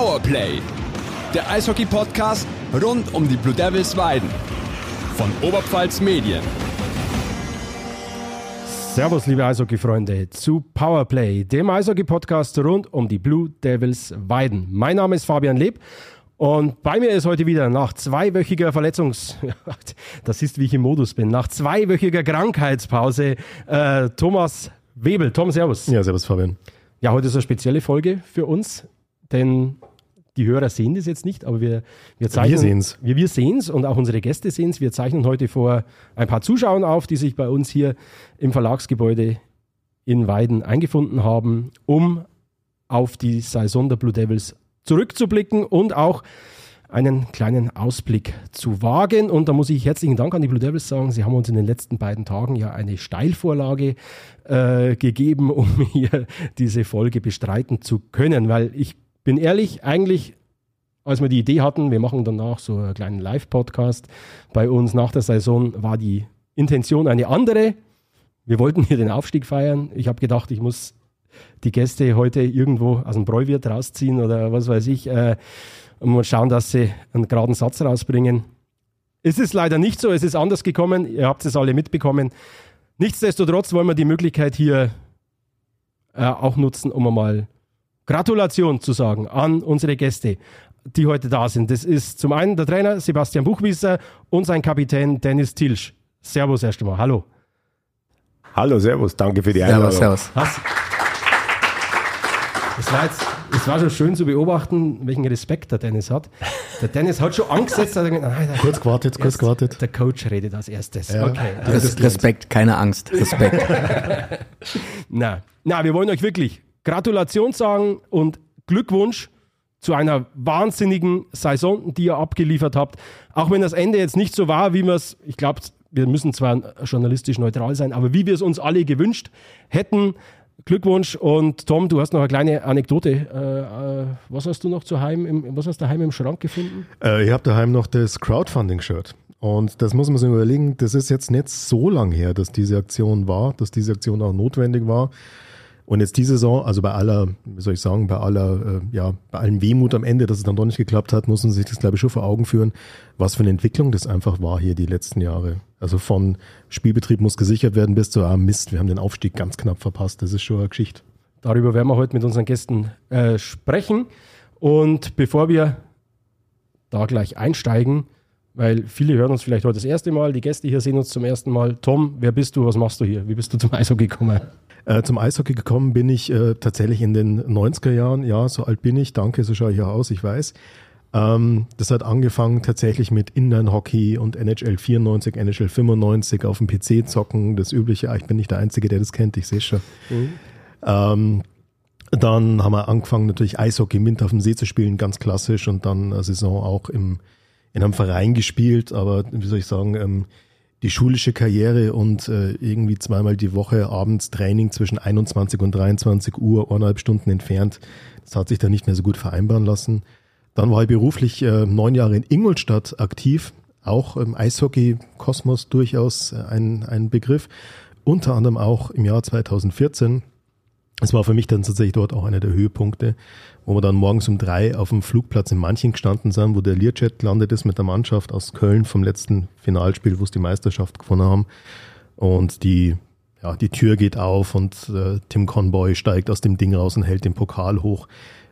Powerplay, der Eishockey-Podcast rund um die Blue Devils Weiden von Oberpfalz Medien. Servus, liebe Eishockey-Freunde, zu Powerplay, dem Eishockey-Podcast rund um die Blue Devils Weiden. Mein Name ist Fabian Leb und bei mir ist heute wieder nach zweiwöchiger Verletzungs... Das ist, wie ich im Modus bin. Nach zweiwöchiger Krankheitspause äh, Thomas Webel. Tom, servus. Ja, servus, Fabian. Ja, heute ist eine spezielle Folge für uns, denn die Hörer sehen das jetzt nicht, aber wir, wir zeichnen. Wir sehen's. Wir, wir sehen's und auch unsere Gäste sehen es. Wir zeichnen heute vor ein paar Zuschauern auf, die sich bei uns hier im Verlagsgebäude in Weiden eingefunden haben, um auf die Saison der Blue Devils zurückzublicken und auch einen kleinen Ausblick zu wagen. Und da muss ich herzlichen Dank an die Blue Devils sagen. Sie haben uns in den letzten beiden Tagen ja eine Steilvorlage äh, gegeben, um hier diese Folge bestreiten zu können. Weil ich bin ehrlich, eigentlich, als wir die Idee hatten, wir machen danach so einen kleinen Live-Podcast bei uns nach der Saison, war die Intention eine andere. Wir wollten hier den Aufstieg feiern. Ich habe gedacht, ich muss die Gäste heute irgendwo aus dem Bräuwirt rausziehen oder was weiß ich. Äh, und schauen, dass sie einen geraden Satz rausbringen. Es ist leider nicht so, es ist anders gekommen, ihr habt es alle mitbekommen. Nichtsdestotrotz wollen wir die Möglichkeit hier äh, auch nutzen, um einmal Gratulation zu sagen an unsere Gäste, die heute da sind. Das ist zum einen der Trainer Sebastian Buchwieser und sein Kapitän Dennis Tilsch. Servus erst einmal, hallo. Hallo, servus, danke für die Einladung. Servus, servus. Es war, jetzt, es war schon schön zu beobachten, welchen Respekt der Dennis hat. Der Dennis hat schon angesetzt. Hat gedacht, nein, kurz gewartet, kurz gewartet. Der Coach redet als erstes. Ja. Okay. Res Respekt, keine Angst. Respekt. na, na, wir wollen euch wirklich Gratulation sagen und Glückwunsch zu einer wahnsinnigen Saison, die ihr abgeliefert habt. Auch wenn das Ende jetzt nicht so war, wie wir es, ich glaube, wir müssen zwar journalistisch neutral sein, aber wie wir es uns alle gewünscht hätten. Glückwunsch und Tom, du hast noch eine kleine Anekdote. Äh, äh, was hast du noch zu Heim im, was hast du daheim im Schrank gefunden? Äh, ich habe daheim noch das Crowdfunding-Shirt. Und das muss man sich überlegen, das ist jetzt nicht so lang her, dass diese Aktion war, dass diese Aktion auch notwendig war. Und jetzt diese Saison, also bei aller, wie soll ich sagen, bei aller, äh, ja, bei allem Wehmut am Ende, dass es dann doch nicht geklappt hat, muss man sich das, glaube ich, schon vor Augen führen, was für eine Entwicklung das einfach war hier die letzten Jahre. Also von Spielbetrieb muss gesichert werden bis zu, ah Mist, wir haben den Aufstieg ganz knapp verpasst. Das ist schon eine Geschichte. Darüber werden wir heute mit unseren Gästen äh, sprechen. Und bevor wir da gleich einsteigen, weil viele hören uns vielleicht heute das erste Mal, die Gäste hier sehen uns zum ersten Mal. Tom, wer bist du, was machst du hier? Wie bist du zum Eishockey gekommen? Äh, zum Eishockey gekommen bin ich äh, tatsächlich in den 90er Jahren. Ja, so alt bin ich. Danke, so schaue ich auch aus, ich weiß. Ähm, das hat angefangen tatsächlich mit Inline-Hockey und NHL 94, NHL 95 auf dem PC zocken. Das übliche. Ah, ich bin nicht der Einzige, der das kennt, ich sehe schon. Mhm. Ähm, dann haben wir angefangen, natürlich Eishockey im Winter auf dem See zu spielen, ganz klassisch. Und dann eine Saison auch im, in einem Verein gespielt. Aber wie soll ich sagen, ähm, die schulische Karriere und äh, irgendwie zweimal die Woche abends Training zwischen 21 und 23 Uhr, eineinhalb Stunden entfernt. Das hat sich dann nicht mehr so gut vereinbaren lassen. Dann war ich beruflich äh, neun Jahre in Ingolstadt aktiv, auch im Eishockey-Kosmos durchaus ein, ein Begriff. Unter anderem auch im Jahr 2014 es war für mich dann tatsächlich dort auch einer der Höhepunkte, wo wir dann morgens um drei auf dem Flugplatz in Manchen gestanden sind, wo der Learjet gelandet ist mit der Mannschaft aus Köln vom letzten Finalspiel, wo es die Meisterschaft gewonnen haben. Und die, ja, die Tür geht auf und äh, Tim Conboy steigt aus dem Ding raus und hält den Pokal hoch,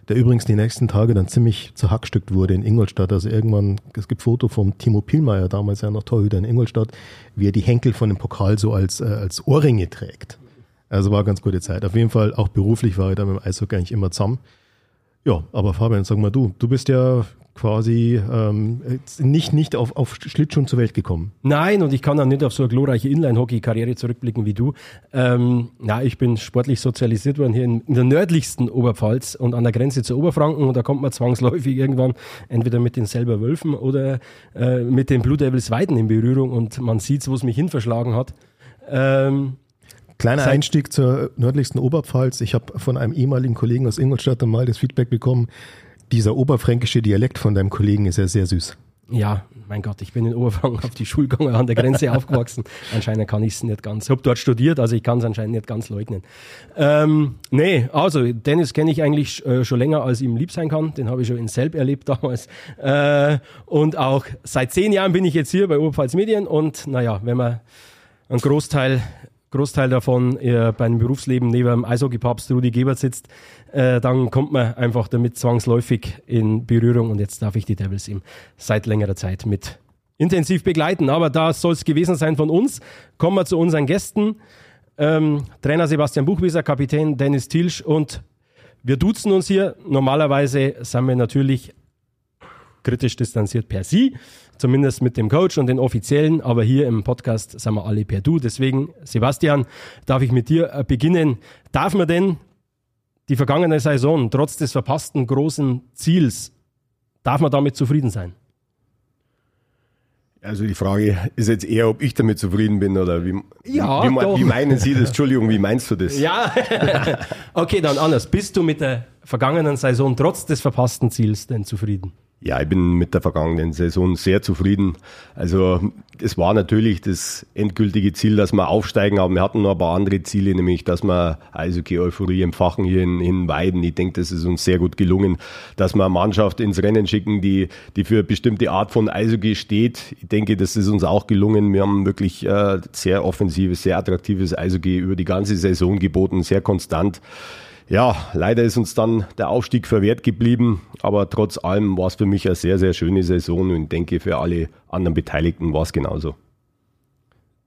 der übrigens die nächsten Tage dann ziemlich zerhackstückt wurde in Ingolstadt. Also irgendwann, es gibt Foto vom Timo Pielmeier, damals ja noch Torhüter in Ingolstadt, wie er die Henkel von dem Pokal so als, äh, als Ohrringe trägt. Also war eine ganz gute Zeit. Auf jeden Fall, auch beruflich war ich da mit dem Eishockey eigentlich immer zusammen. Ja, aber Fabian, sag mal du, du bist ja quasi ähm, nicht, nicht auf, auf Schlittschuhen zur Welt gekommen. Nein, und ich kann auch nicht auf so eine glorreiche Inline-Hockey-Karriere zurückblicken wie du. Ähm, na, ich bin sportlich sozialisiert worden hier in, in, der nördlichsten Oberpfalz und an der Grenze zu Oberfranken und da kommt man zwangsläufig irgendwann entweder mit den selber Wölfen oder äh, mit den Blue Devils Weiden in Berührung und man sieht, wo es mich hin verschlagen hat. Ähm, Kleiner Seit Einstieg zur nördlichsten Oberpfalz. Ich habe von einem ehemaligen Kollegen aus Ingolstadt einmal das Feedback bekommen, dieser oberfränkische Dialekt von deinem Kollegen ist ja sehr süß. Ja, mein Gott, ich bin in Oberfranken auf die Schule gegangen, an der Grenze aufgewachsen. Anscheinend kann ich es nicht ganz. Ich habe dort studiert, also ich kann es anscheinend nicht ganz leugnen. Ähm, nee, also Dennis kenne ich eigentlich äh, schon länger, als ihm lieb sein kann. Den habe ich schon in Selb erlebt damals. Äh, und auch seit zehn Jahren bin ich jetzt hier bei Oberpfalz Medien und naja, wenn man einen Großteil Großteil davon äh, beim Berufsleben neben dem Eishockey-Papst Rudi Gebert sitzt, äh, dann kommt man einfach damit zwangsläufig in Berührung und jetzt darf ich die Devils ihm seit längerer Zeit mit intensiv begleiten. Aber da soll es gewesen sein von uns. Kommen wir zu unseren Gästen. Ähm, Trainer Sebastian Buchwieser, Kapitän Dennis Tilsch und wir duzen uns hier. Normalerweise sind wir natürlich kritisch distanziert per Sie zumindest mit dem Coach und den Offiziellen, aber hier im Podcast sind wir alle per Du. Deswegen, Sebastian, darf ich mit dir äh, beginnen. Darf man denn die vergangene Saison trotz des verpassten großen Ziels, darf man damit zufrieden sein? Also die Frage ist jetzt eher, ob ich damit zufrieden bin oder wie, ja, wie, wie, wie meinen Sie das? Entschuldigung, wie meinst du das? Ja, okay, dann anders. Bist du mit der vergangenen Saison trotz des verpassten Ziels denn zufrieden? Ja, ich bin mit der vergangenen Saison sehr zufrieden. Also es war natürlich das endgültige Ziel, dass wir aufsteigen, aber wir hatten noch ein paar andere Ziele, nämlich dass wir also die Euphorie empfachen hier in, in Weiden. Ich denke, das ist uns sehr gut gelungen, dass wir eine Mannschaft ins Rennen schicken, die, die für eine bestimmte Art von Eishockey steht. Ich denke, das ist uns auch gelungen. Wir haben wirklich äh, sehr offensives, sehr attraktives Eishockey über die ganze Saison geboten, sehr konstant. Ja, leider ist uns dann der Aufstieg verwehrt geblieben, aber trotz allem war es für mich eine sehr, sehr schöne Saison und denke für alle anderen Beteiligten war es genauso.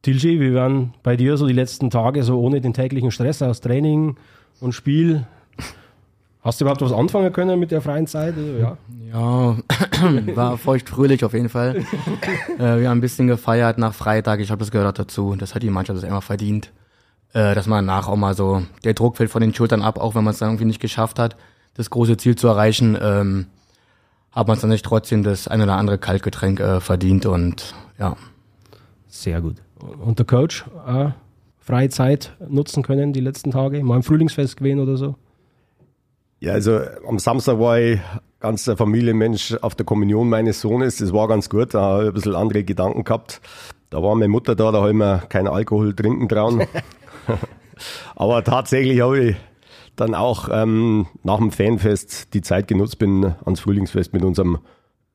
Tilji, wie waren bei dir so die letzten Tage so ohne den täglichen Stress aus Training und Spiel? Hast du überhaupt was anfangen können mit der freien Zeit? Ja, ja war feucht fröhlich auf jeden Fall. äh, wir haben ein bisschen gefeiert nach Freitag, ich habe das gehört dazu. Das hat die Mannschaft das immer verdient äh, dass man danach auch mal so, der Druck fällt von den Schultern ab, auch wenn man es dann irgendwie nicht geschafft hat, das große Ziel zu erreichen, ähm, hat man es dann nicht trotzdem das ein oder andere Kaltgetränk äh, verdient und ja. Sehr gut. Und der Coach, äh, freie Zeit nutzen können die letzten Tage, mal im Frühlingsfest gewesen oder so? Ja, also am Samstag war ich ganz der Familienmensch auf der Kommunion meines Sohnes. Das war ganz gut, da habe ich ein bisschen andere Gedanken gehabt. Da war meine Mutter da, da habe ich mir keinen Alkohol trinken trauen. Aber tatsächlich habe ich dann auch ähm, nach dem Fanfest die Zeit genutzt, bin ans Frühlingsfest mit unserem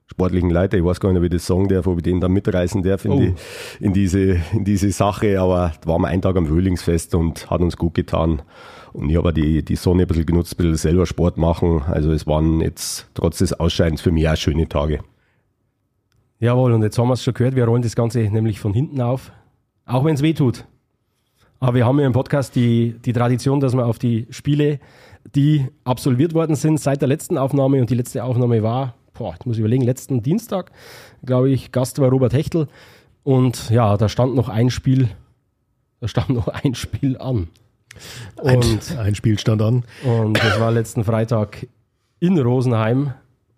sportlichen Leiter, ich weiß gar nicht, wie ich das sagen darf, ob ich den da mitreißen darf in, oh. die, in, diese, in diese Sache, aber da waren wir einen Tag am Frühlingsfest und hat uns gut getan. Und ich habe die, die Sonne ein bisschen genutzt, ein bisschen selber Sport machen. Also es waren jetzt trotz des Ausscheidens für mich auch schöne Tage. Jawohl, und jetzt haben wir es schon gehört, wir rollen das Ganze nämlich von hinten auf, auch wenn es weh tut. Aber wir haben ja im Podcast die, die Tradition, dass wir auf die Spiele, die absolviert worden sind seit der letzten Aufnahme und die letzte Aufnahme war, boah, ich muss überlegen, letzten Dienstag, glaube ich, Gast war Robert Hechtel und ja, da stand noch ein Spiel, da stand noch ein Spiel an. Und ein, ein Spiel stand an. Und das war letzten Freitag in Rosenheim.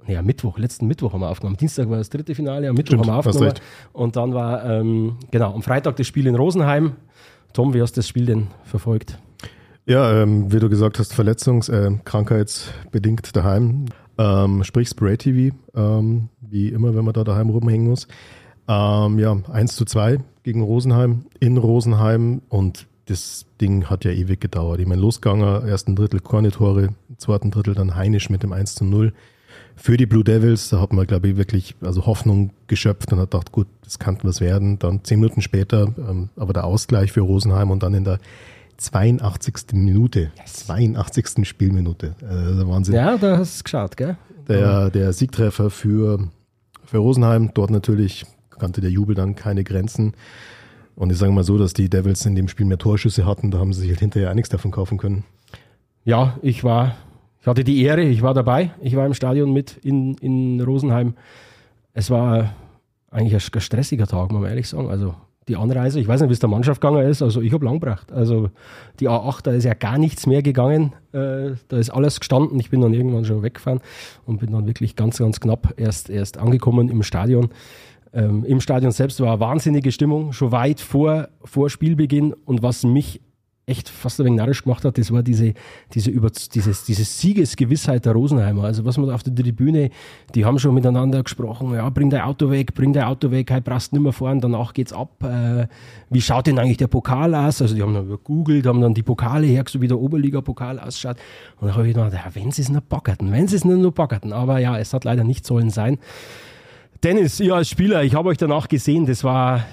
Am Mittwoch, letzten Mittwoch haben wir aufgenommen. Dienstag war das dritte Finale, am Mittwoch Stimmt, haben wir aufgenommen. Und dann war, ähm, genau, am Freitag das Spiel in Rosenheim. Tom, wie hast du das Spiel denn verfolgt? Ja, ähm, wie du gesagt hast, verletzungs-, äh, krankheitsbedingt daheim. Ähm, sprich Spray TV, ähm, wie immer, wenn man da daheim rumhängen muss. Ähm, ja, 1 zu 2 gegen Rosenheim, in Rosenheim und das Ding hat ja ewig gedauert. Ich meine, losgegangen, ersten Drittel Kornetore, zweiten Drittel dann Heinisch mit dem 1 zu 0 für die Blue Devils, da hat man, glaube ich, wirklich also Hoffnung geschöpft und hat gedacht, gut, das kann was werden. Dann zehn Minuten später, ähm, aber der Ausgleich für Rosenheim und dann in der 82. Minute, yes. 82. Spielminute. Äh, Wahnsinn. Ja, da hast du es geschaut, gell? Der, der Siegtreffer für, für Rosenheim, dort natürlich kannte der Jubel dann keine Grenzen. Und ich sage mal so, dass die Devils in dem Spiel mehr Torschüsse hatten, da haben sie sich halt hinterher nichts davon kaufen können. Ja, ich war ich hatte die Ehre, ich war dabei, ich war im Stadion mit in, in Rosenheim. Es war eigentlich ein, stressiger Tag, muss man ehrlich sagen. Also die Anreise, ich weiß nicht, wie es der Mannschaft gegangen ist, also ich habe lang gebracht. Also die A8, da ist ja gar nichts mehr gegangen, äh, da ist alles gestanden. Ich bin dann irgendwann schon weggefahren und bin dann wirklich ganz, ganz knapp erst, erst angekommen im Stadion. Ähm, Im Stadion selbst war eine wahnsinnige Stimmung, schon weit vor, vor Spielbeginn. Und was mich echt fast ein wenig narrisch gemacht hat, das war diese, diese, über, dieses, diese Siegesgewissheit der Rosenheimer. Also was man auf der Tribüne, die haben schon miteinander gesprochen, ja, bring dein Auto weg, bring dein Auto weg, halt brauchst nicht mehr fahren, danach geht's ab. Äh, wie schaut denn eigentlich der Pokal aus? Also die haben dann gegoogelt, haben dann die Pokale her, so wie der Oberliga-Pokal ausschaut. Und dann habe ich gedacht, ja, wenn sie es nur backerten, wenn sie es nur backerten. Aber ja, es hat leider nicht sollen sein. Dennis, ihr als Spieler, ich habe euch danach gesehen, das war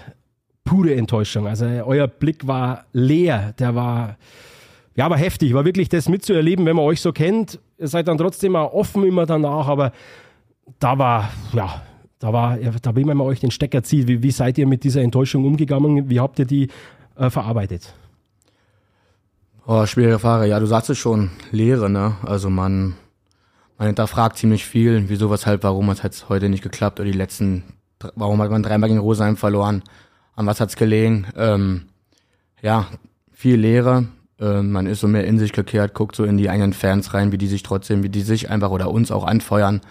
pure Enttäuschung. Also euer Blick war leer, der war, ja, aber heftig, war wirklich das mitzuerleben, wenn man euch so kennt. Ihr seid dann trotzdem auch offen immer danach, aber da war, ja, da war, da will man euch den Stecker zieht. Wie, wie seid ihr mit dieser Enttäuschung umgegangen? Wie habt ihr die äh, verarbeitet? Oh, schwierige Frage. Ja, du sagst es schon, Lehre, ne? Also man, man hinterfragt ziemlich viel, wieso, weshalb, warum hat es heute nicht geklappt oder die letzten, warum hat man dreimal gegen Rosenheim verloren, an was hat's gelegen. Ähm, ja, viel Lehre, ähm, man ist so mehr in sich gekehrt, guckt so in die eigenen Fans rein, wie die sich trotzdem, wie die sich einfach oder uns auch anfeuern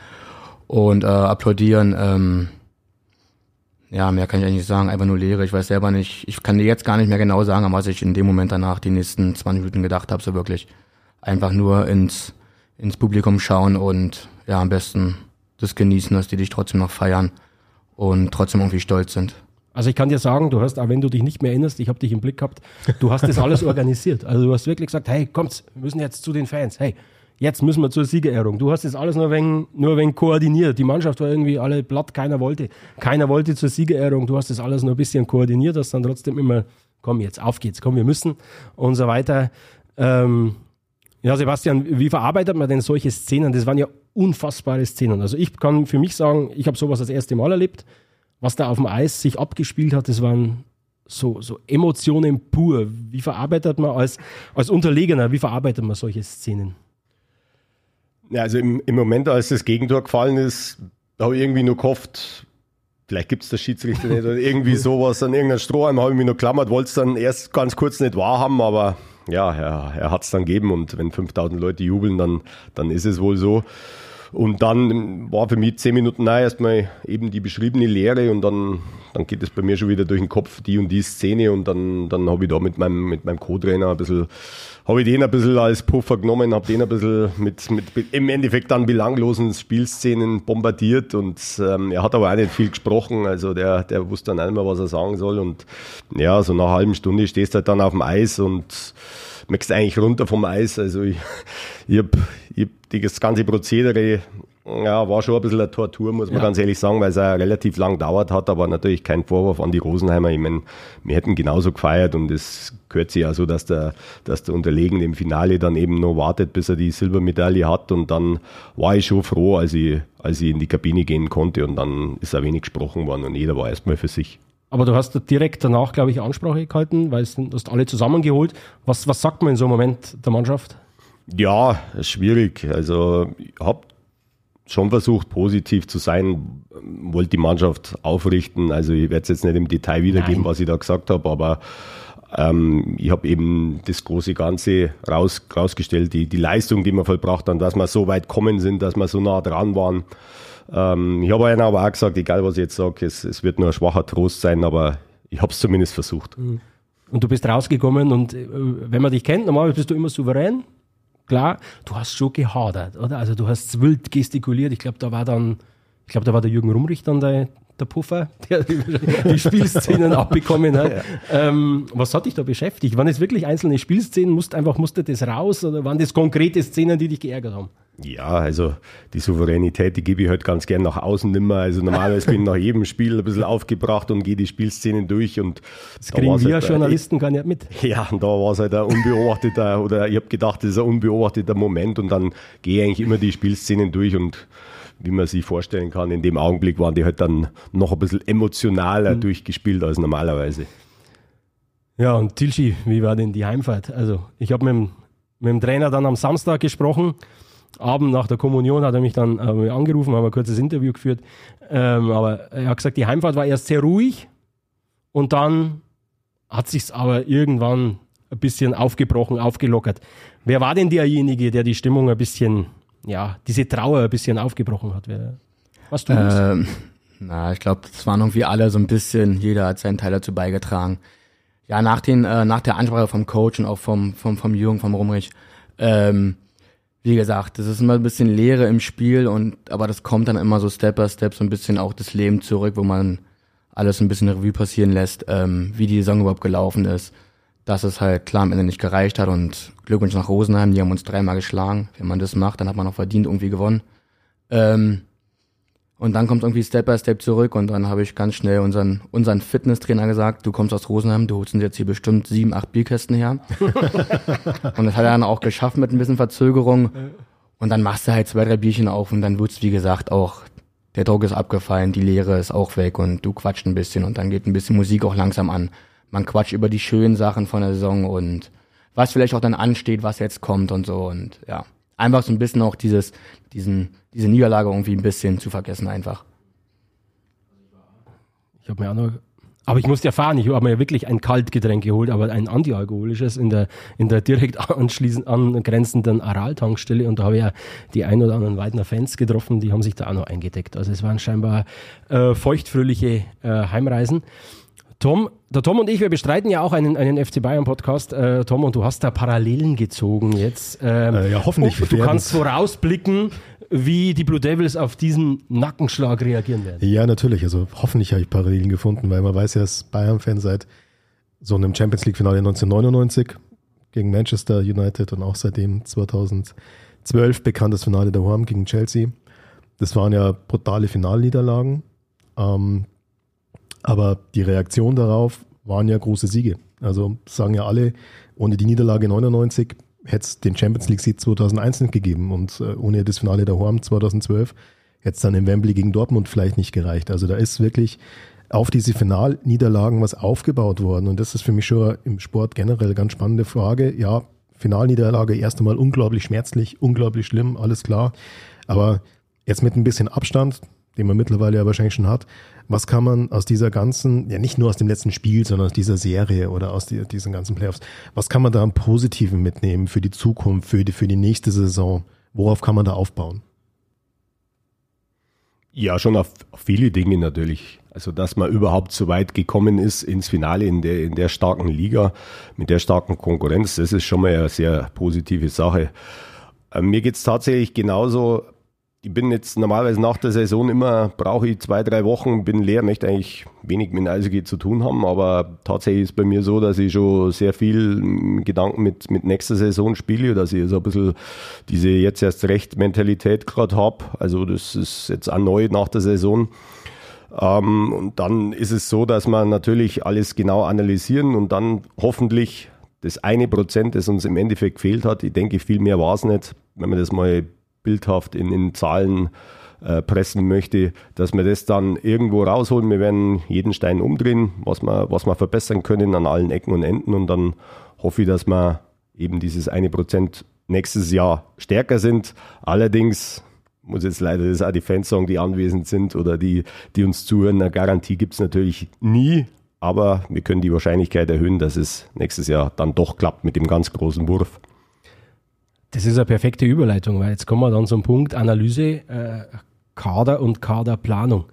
und äh, applaudieren. Ähm, ja, mehr kann ich eigentlich sagen, einfach nur Lehre. Ich weiß selber nicht, ich kann dir jetzt gar nicht mehr genau sagen, was ich in dem Moment danach die nächsten 20 Minuten gedacht habe, so wirklich. Einfach nur ins ins Publikum schauen und ja, am besten das genießen, dass die dich trotzdem noch feiern und trotzdem irgendwie stolz sind. Also ich kann dir sagen, du hast, auch wenn du dich nicht mehr erinnerst, ich habe dich im Blick gehabt, du hast das alles organisiert. Also du hast wirklich gesagt, hey, kommt, wir müssen jetzt zu den Fans. Hey, jetzt müssen wir zur Siegerehrung. Du hast das alles nur wegen, nur wegen koordiniert. Die Mannschaft war irgendwie alle platt, keiner wollte. Keiner wollte zur Siegerehrung. Du hast das alles nur ein bisschen koordiniert, dass dann trotzdem immer, komm jetzt, auf geht's, komm, wir müssen und so weiter. Ähm, ja, Sebastian, wie verarbeitet man denn solche Szenen? Das waren ja unfassbare Szenen. Also ich kann für mich sagen, ich habe sowas das erste Mal erlebt. Was da auf dem Eis sich abgespielt hat, das waren so, so Emotionen pur. Wie verarbeitet man als, als Unterlegener, wie verarbeitet man solche Szenen? Ja, also im, im Moment, als das Gegentor gefallen ist, habe ich irgendwie nur gehofft, vielleicht gibt es der Schiedsrichter nicht oder irgendwie sowas an irgendeinem Strohhalm habe ich mich nur klammert, wollte es dann erst ganz kurz nicht wahrhaben, aber ja, er, er hat es dann gegeben und wenn 5000 Leute jubeln, dann, dann ist es wohl so. Und dann war für mich zehn Minuten nahe erstmal eben die beschriebene Lehre und dann, dann geht es bei mir schon wieder durch den Kopf, die und die Szene und dann, dann habe ich da mit meinem, mit meinem Co-Trainer ein bisschen, habe ich den ein bisschen als Puffer genommen, habe den ein bisschen mit, mit im Endeffekt dann belanglosen Spielszenen bombardiert und ähm, er hat aber auch nicht viel gesprochen, also der, der wusste dann mehr, was er sagen soll und ja, so nach einer halben Stunde stehst du halt dann auf dem Eis und merkst eigentlich runter vom Eis. Also ich, ich habe ich das ganze Prozedere, ja, war schon ein bisschen eine Tortur, muss man ja. ganz ehrlich sagen, weil es auch relativ lang dauert hat, aber natürlich kein Vorwurf an die Rosenheimer. Ich meine, wir hätten genauso gefeiert und es gehört sich ja so, dass der, dass der Unterlegene im Finale dann eben noch wartet, bis er die Silbermedaille hat und dann war ich schon froh, als ich, als ich in die Kabine gehen konnte und dann ist auch wenig gesprochen worden und jeder war erstmal für sich. Aber du hast direkt danach, glaube ich, Ansprache gehalten, weil du hast alle zusammengeholt. Was, was sagt man in so einem Moment der Mannschaft? Ja, schwierig. Also ich habe schon versucht, positiv zu sein, wollte die Mannschaft aufrichten. Also ich werde es jetzt nicht im Detail wiedergeben, Nein. was ich da gesagt habe, aber ähm, ich habe eben das große Ganze raus, rausgestellt, die, die Leistung, die wir vollbracht haben, dass wir so weit kommen sind, dass wir so nah dran waren. Ähm, ich habe ihnen aber auch gesagt, egal was ich jetzt sage, es, es wird nur ein schwacher Trost sein, aber ich habe es zumindest versucht. Mhm. Und du bist rausgekommen und äh, wenn man dich kennt, normalerweise bist du immer souverän. Klar, du hast schon gehadert, oder? Also du hast wild gestikuliert. Ich glaube, da war dann, ich glaube, da war der Jürgen Rumrich dann der, der Puffer, der die Spielszenen abbekommen hat. Ja. Ähm, was hat dich da beschäftigt? Waren es wirklich einzelne Spielszenen? Musst einfach, musste das raus oder waren das konkrete Szenen, die dich geärgert haben? Ja, also die Souveränität, die gebe ich halt ganz gern nach außen nimmer. Also normalerweise bin ich nach jedem Spiel ein bisschen aufgebracht und gehe die Spielszenen durch und das da kriegen wir halt Journalisten gar nicht mit. Ja, und da war es halt ein unbeobachteter oder ich habe gedacht, das ist ein unbeobachteter Moment und dann gehe ich eigentlich immer die Spielszenen durch und wie man sich vorstellen kann, in dem Augenblick waren die halt dann noch ein bisschen emotionaler mhm. durchgespielt als normalerweise. Ja, und Tilschi, wie war denn die Heimfahrt? Also ich habe mit, mit dem Trainer dann am Samstag gesprochen Abend nach der Kommunion hat er mich dann äh, angerufen, haben ein kurzes Interview geführt. Ähm, aber er hat gesagt, die Heimfahrt war erst sehr ruhig und dann hat sich aber irgendwann ein bisschen aufgebrochen, aufgelockert. Wer war denn derjenige, der die Stimmung ein bisschen, ja, diese Trauer ein bisschen aufgebrochen hat? Was du ähm, Na, ich glaube, das waren irgendwie alle so ein bisschen, jeder hat seinen Teil dazu beigetragen. ja, nach, den, äh, nach der Ansprache vom Coach und auch vom, vom, vom Jürgen, vom Rumrich, ähm, wie gesagt, das ist immer ein bisschen Leere im Spiel und aber das kommt dann immer so Step by Step so ein bisschen auch das Leben zurück, wo man alles ein bisschen Revue passieren lässt, ähm, wie die Saison überhaupt gelaufen ist, dass es halt klar am Ende nicht gereicht hat und Glückwunsch nach Rosenheim, die haben uns dreimal geschlagen. Wenn man das macht, dann hat man auch verdient irgendwie gewonnen. Ähm, und dann kommt irgendwie Step by Step zurück und dann habe ich ganz schnell unseren, unseren Fitnesstrainer gesagt, du kommst aus Rosenheim, du holst uns jetzt hier bestimmt sieben, acht Bierkästen her. und das hat er dann auch geschafft mit ein bisschen Verzögerung. Und dann machst du halt zwei, drei Bierchen auf und dann wird's wie gesagt, auch, der Druck ist abgefallen, die Leere ist auch weg und du quatscht ein bisschen und dann geht ein bisschen Musik auch langsam an. Man quatscht über die schönen Sachen von der Saison und was vielleicht auch dann ansteht, was jetzt kommt und so und ja. Einfach so ein bisschen auch dieses, diesen, diese Niederlage irgendwie ein bisschen zu vergessen einfach. Ich habe mir auch noch. Aber ich musste erfahren, ich habe mir wirklich ein Kaltgetränk geholt, aber ein antialkoholisches in der, in der direkt anschließend angrenzenden Aral-Tankstelle und da habe ich ja die ein oder anderen Weidner Fans getroffen, die haben sich da auch noch eingedeckt. Also es waren scheinbar äh, feuchtfröhliche äh, Heimreisen. Tom, der Tom und ich, wir bestreiten ja auch einen, einen FC Bayern Podcast. Äh, Tom, und du hast da Parallelen gezogen jetzt. Ähm, äh, ja, hoffentlich. Du kannst vorausblicken, wie die Blue Devils auf diesen Nackenschlag reagieren werden. Ja, natürlich. Also hoffentlich habe ich Parallelen gefunden, weil man weiß ja, dass Bayern-Fan seit so einem Champions League-Finale 1999 gegen Manchester United und auch seitdem 2012 bekanntes Finale der Horm gegen Chelsea. Das waren ja brutale Finalniederlagen. Ähm, aber die Reaktion darauf waren ja große Siege. Also sagen ja alle, ohne die Niederlage 99 hätte es den Champions League Sieg 2001 nicht gegeben und äh, ohne das Finale der Horm 2012 hätte es dann im Wembley gegen Dortmund vielleicht nicht gereicht. Also da ist wirklich auf diese Finalniederlagen was aufgebaut worden und das ist für mich schon im Sport generell ganz spannende Frage. Ja, Finalniederlage erst einmal unglaublich schmerzlich, unglaublich schlimm, alles klar. Aber jetzt mit ein bisschen Abstand, den man mittlerweile ja wahrscheinlich schon hat, was kann man aus dieser ganzen, ja nicht nur aus dem letzten Spiel, sondern aus dieser Serie oder aus die, diesen ganzen Playoffs, was kann man da am Positiven mitnehmen für die Zukunft, für die, für die nächste Saison? Worauf kann man da aufbauen? Ja, schon auf, auf viele Dinge natürlich. Also, dass man überhaupt so weit gekommen ist ins Finale in der, in der starken Liga, mit der starken Konkurrenz, das ist schon mal eine sehr positive Sache. Ähm, mir geht's tatsächlich genauso ich bin jetzt normalerweise nach der Saison immer, brauche ich zwei, drei Wochen, bin leer, möchte eigentlich wenig mit Eishockey zu tun haben, aber tatsächlich ist bei mir so, dass ich schon sehr viel Gedanken mit, mit nächster Saison spiele, dass ich so ein bisschen diese jetzt erst recht Mentalität gerade habe. Also das ist jetzt auch neu nach der Saison. Ähm, und dann ist es so, dass man natürlich alles genau analysieren und dann hoffentlich das eine Prozent, das uns im Endeffekt gefehlt hat, ich denke, viel mehr war es nicht, wenn man das mal bildhaft in, in Zahlen äh, pressen möchte, dass wir das dann irgendwo rausholen. Wir werden jeden Stein umdrehen, was wir, was wir verbessern können an allen Ecken und Enden und dann hoffe ich, dass wir eben dieses eine Prozent nächstes Jahr stärker sind. Allerdings muss jetzt leider das auch die Fans sagen, die anwesend sind oder die, die uns zuhören. Eine Garantie gibt es natürlich nie, aber wir können die Wahrscheinlichkeit erhöhen, dass es nächstes Jahr dann doch klappt mit dem ganz großen Wurf. Das ist eine perfekte Überleitung, weil jetzt kommen wir dann zum Punkt Analyse, äh, Kader und Kaderplanung.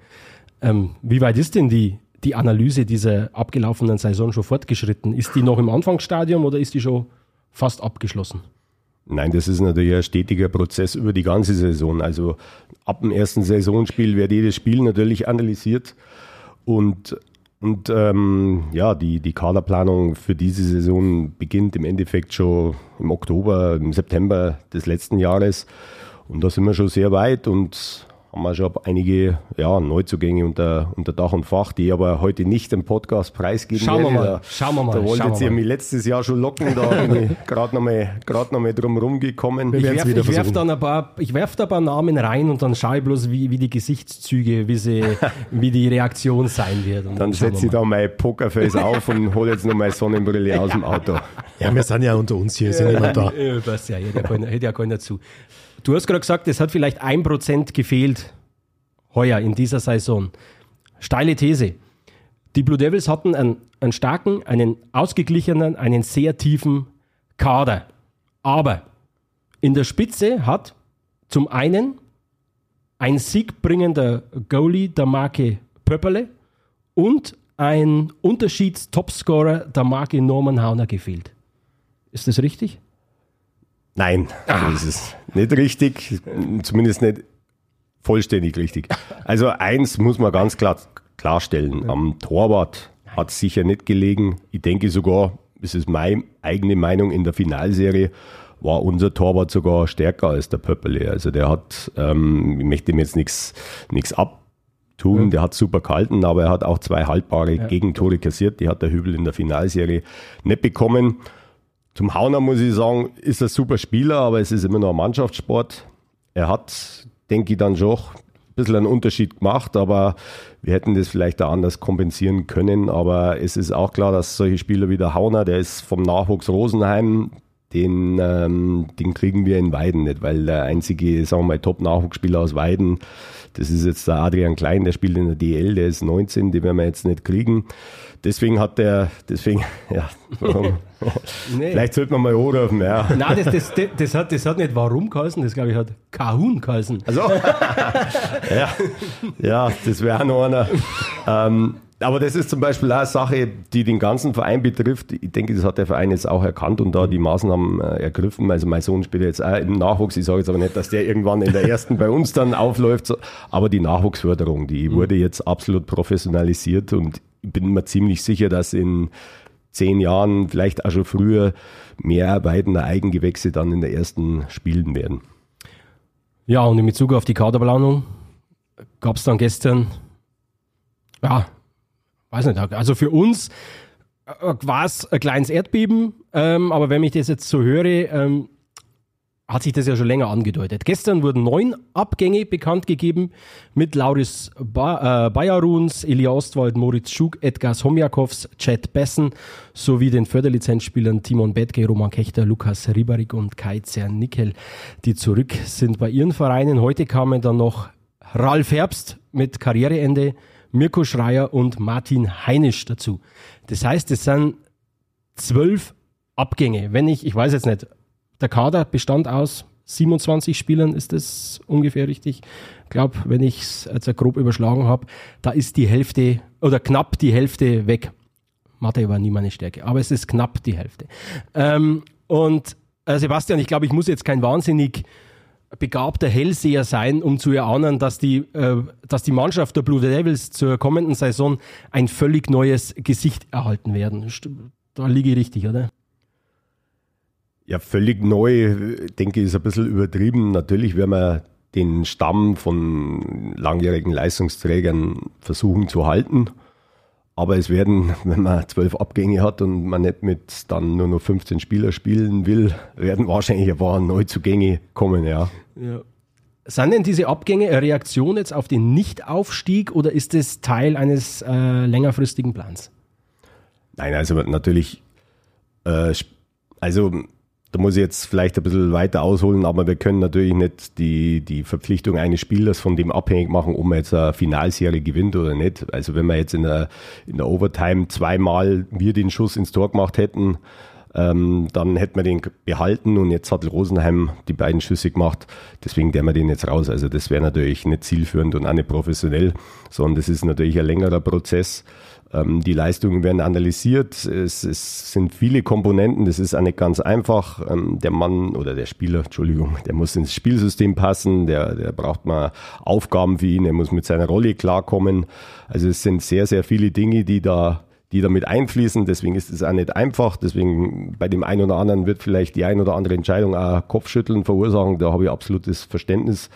Ähm, wie weit ist denn die, die Analyse dieser abgelaufenen Saison schon fortgeschritten? Ist die noch im Anfangsstadium oder ist die schon fast abgeschlossen? Nein, das ist natürlich ein stetiger Prozess über die ganze Saison. Also ab dem ersten Saisonspiel wird jedes Spiel natürlich analysiert und und ähm, ja, die, die Kaderplanung für diese Saison beginnt im Endeffekt schon im Oktober, im September des letzten Jahres. Und da sind wir schon sehr weit und haben wir schon einige ja, Neuzugänge unter, unter Dach und Fach, die aber heute nicht im Podcast preisgeben Schauen wir mal. Da, Schauen wir mal. Da wolltet ihr mich letztes Jahr schon locken, da bin ich gerade noch mal, noch mal drum rumgekommen. Ich werfe werf dann ein paar, ich werf da ein paar Namen rein und dann schaue ich bloß, wie, wie die Gesichtszüge, wie, sie, wie die Reaktion sein wird. Und dann setze ich da mein Pokerface auf und hole jetzt noch meine Sonnenbrille aus dem Auto. Ja, wir sind ja unter uns hier, sind jemand da. Ja, das ja, hätte ja keiner, hätte ja keiner zu. Du hast gerade gesagt, es hat vielleicht ein Prozent gefehlt heuer in dieser Saison. Steile These. Die Blue Devils hatten einen, einen starken, einen ausgeglichenen, einen sehr tiefen Kader. Aber in der Spitze hat zum einen ein siegbringender Goalie der Marke Pöpperle und ein Unterschieds-Topscorer der Marke Norman Hauner gefehlt. Ist das richtig? Nein, das ist nicht richtig, zumindest nicht vollständig richtig. Also eins muss man ganz klar klarstellen, am Torwart hat es sicher nicht gelegen. Ich denke sogar, das ist meine eigene Meinung, in der Finalserie war unser Torwart sogar stärker als der Pöppele. Also der hat, ähm, ich möchte ihm jetzt nichts nichts abtun, ja. der hat super gehalten, aber er hat auch zwei haltbare ja. Gegentore kassiert, die hat der Hübel in der Finalserie nicht bekommen. Zum Hauner muss ich sagen, ist ein super Spieler, aber es ist immer noch ein Mannschaftssport. Er hat, denke ich, dann schon ein bisschen einen Unterschied gemacht, aber wir hätten das vielleicht auch anders kompensieren können. Aber es ist auch klar, dass solche Spieler wie der Hauner, der ist vom Nachwuchs Rosenheim, den, ähm, den kriegen wir in Weiden nicht, weil der einzige, sagen wir mal, Top-Nachwuchsspieler aus Weiden, das ist jetzt der Adrian Klein, der spielt in der DL, der ist 19, den werden wir jetzt nicht kriegen. Deswegen hat der, deswegen, ja, warum? nee. vielleicht sollte man mal anrufen, ja. Nein, das, das, das, das, hat, das hat nicht warum geheißen, das glaube ich hat Kahun geheißen. Also, ja, ja, das wäre auch noch einer. Ähm, aber das ist zum Beispiel auch eine Sache, die den ganzen Verein betrifft. Ich denke, das hat der Verein jetzt auch erkannt und da die Maßnahmen äh, ergriffen. Also mein Sohn spielt jetzt auch im Nachwuchs. Ich sage jetzt aber nicht, dass der irgendwann in der ersten bei uns dann aufläuft. Aber die Nachwuchsförderung, die mhm. wurde jetzt absolut professionalisiert und bin mir ziemlich sicher, dass in zehn Jahren, vielleicht auch schon früher, mehr Weidener Eigengewächse dann in der ersten spielen werden. Ja, und in Bezug auf die Kaderplanung gab es dann gestern, ja, weiß nicht, also für uns äh, war es ein kleines Erdbeben, ähm, aber wenn ich das jetzt so höre, ähm, hat sich das ja schon länger angedeutet. Gestern wurden neun Abgänge bekannt gegeben mit Lauris ba äh, Bajaruns, Elia Ostwald, Moritz Schug, Edgar Somjakovs, Chad Bessen sowie den Förderlizenzspielern Timon Betke, Roman Kechter, Lukas Ribarik und Kai Zernickel, die zurück sind bei ihren Vereinen. Heute kamen dann noch Ralf Herbst mit Karriereende, Mirko Schreier und Martin Heinisch dazu. Das heißt, es sind zwölf Abgänge. Wenn ich, ich weiß jetzt nicht, der Kader bestand aus 27 Spielern, ist das ungefähr richtig? Ich glaube, wenn ich es grob überschlagen habe, da ist die Hälfte oder knapp die Hälfte weg. Mathe war nie meine Stärke, aber es ist knapp die Hälfte. Ähm, und äh, Sebastian, ich glaube, ich muss jetzt kein wahnsinnig begabter Hellseher sein, um zu erahnen, dass die, äh, dass die Mannschaft der Blue Devils zur kommenden Saison ein völlig neues Gesicht erhalten werden. Da liege ich richtig, oder? Ja, völlig neu, denke ich, ist ein bisschen übertrieben. Natürlich werden wir den Stamm von langjährigen Leistungsträgern versuchen zu halten. Aber es werden, wenn man zwölf Abgänge hat und man nicht mit dann nur noch 15 Spieler spielen will, werden wahrscheinlich ein paar Neuzugänge kommen, ja. ja. Sind denn diese Abgänge eine Reaktion jetzt auf den Nichtaufstieg oder ist es Teil eines äh, längerfristigen Plans? Nein, also natürlich, äh, also da muss ich jetzt vielleicht ein bisschen weiter ausholen, aber wir können natürlich nicht die, die Verpflichtung eines Spielers von dem abhängig machen, ob man jetzt eine Finalserie gewinnt oder nicht. Also wenn wir jetzt in der, in der Overtime zweimal wir den Schuss ins Tor gemacht hätten, ähm, dann hätten wir den behalten und jetzt hat Rosenheim die beiden Schüsse gemacht. Deswegen der wir den jetzt raus. Also das wäre natürlich nicht zielführend und auch nicht professionell, sondern das ist natürlich ein längerer Prozess. Ähm, die Leistungen werden analysiert. Es, es, sind viele Komponenten. Das ist auch nicht ganz einfach. Ähm, der Mann oder der Spieler, Entschuldigung, der muss ins Spielsystem passen. Der, der braucht mal Aufgaben für ihn. Er muss mit seiner Rolle klarkommen. Also es sind sehr, sehr viele Dinge, die da die damit einfließen. Deswegen ist es auch nicht einfach. Deswegen bei dem einen oder anderen wird vielleicht die ein oder andere Entscheidung auch Kopfschütteln verursachen. Da habe ich absolutes Verständnis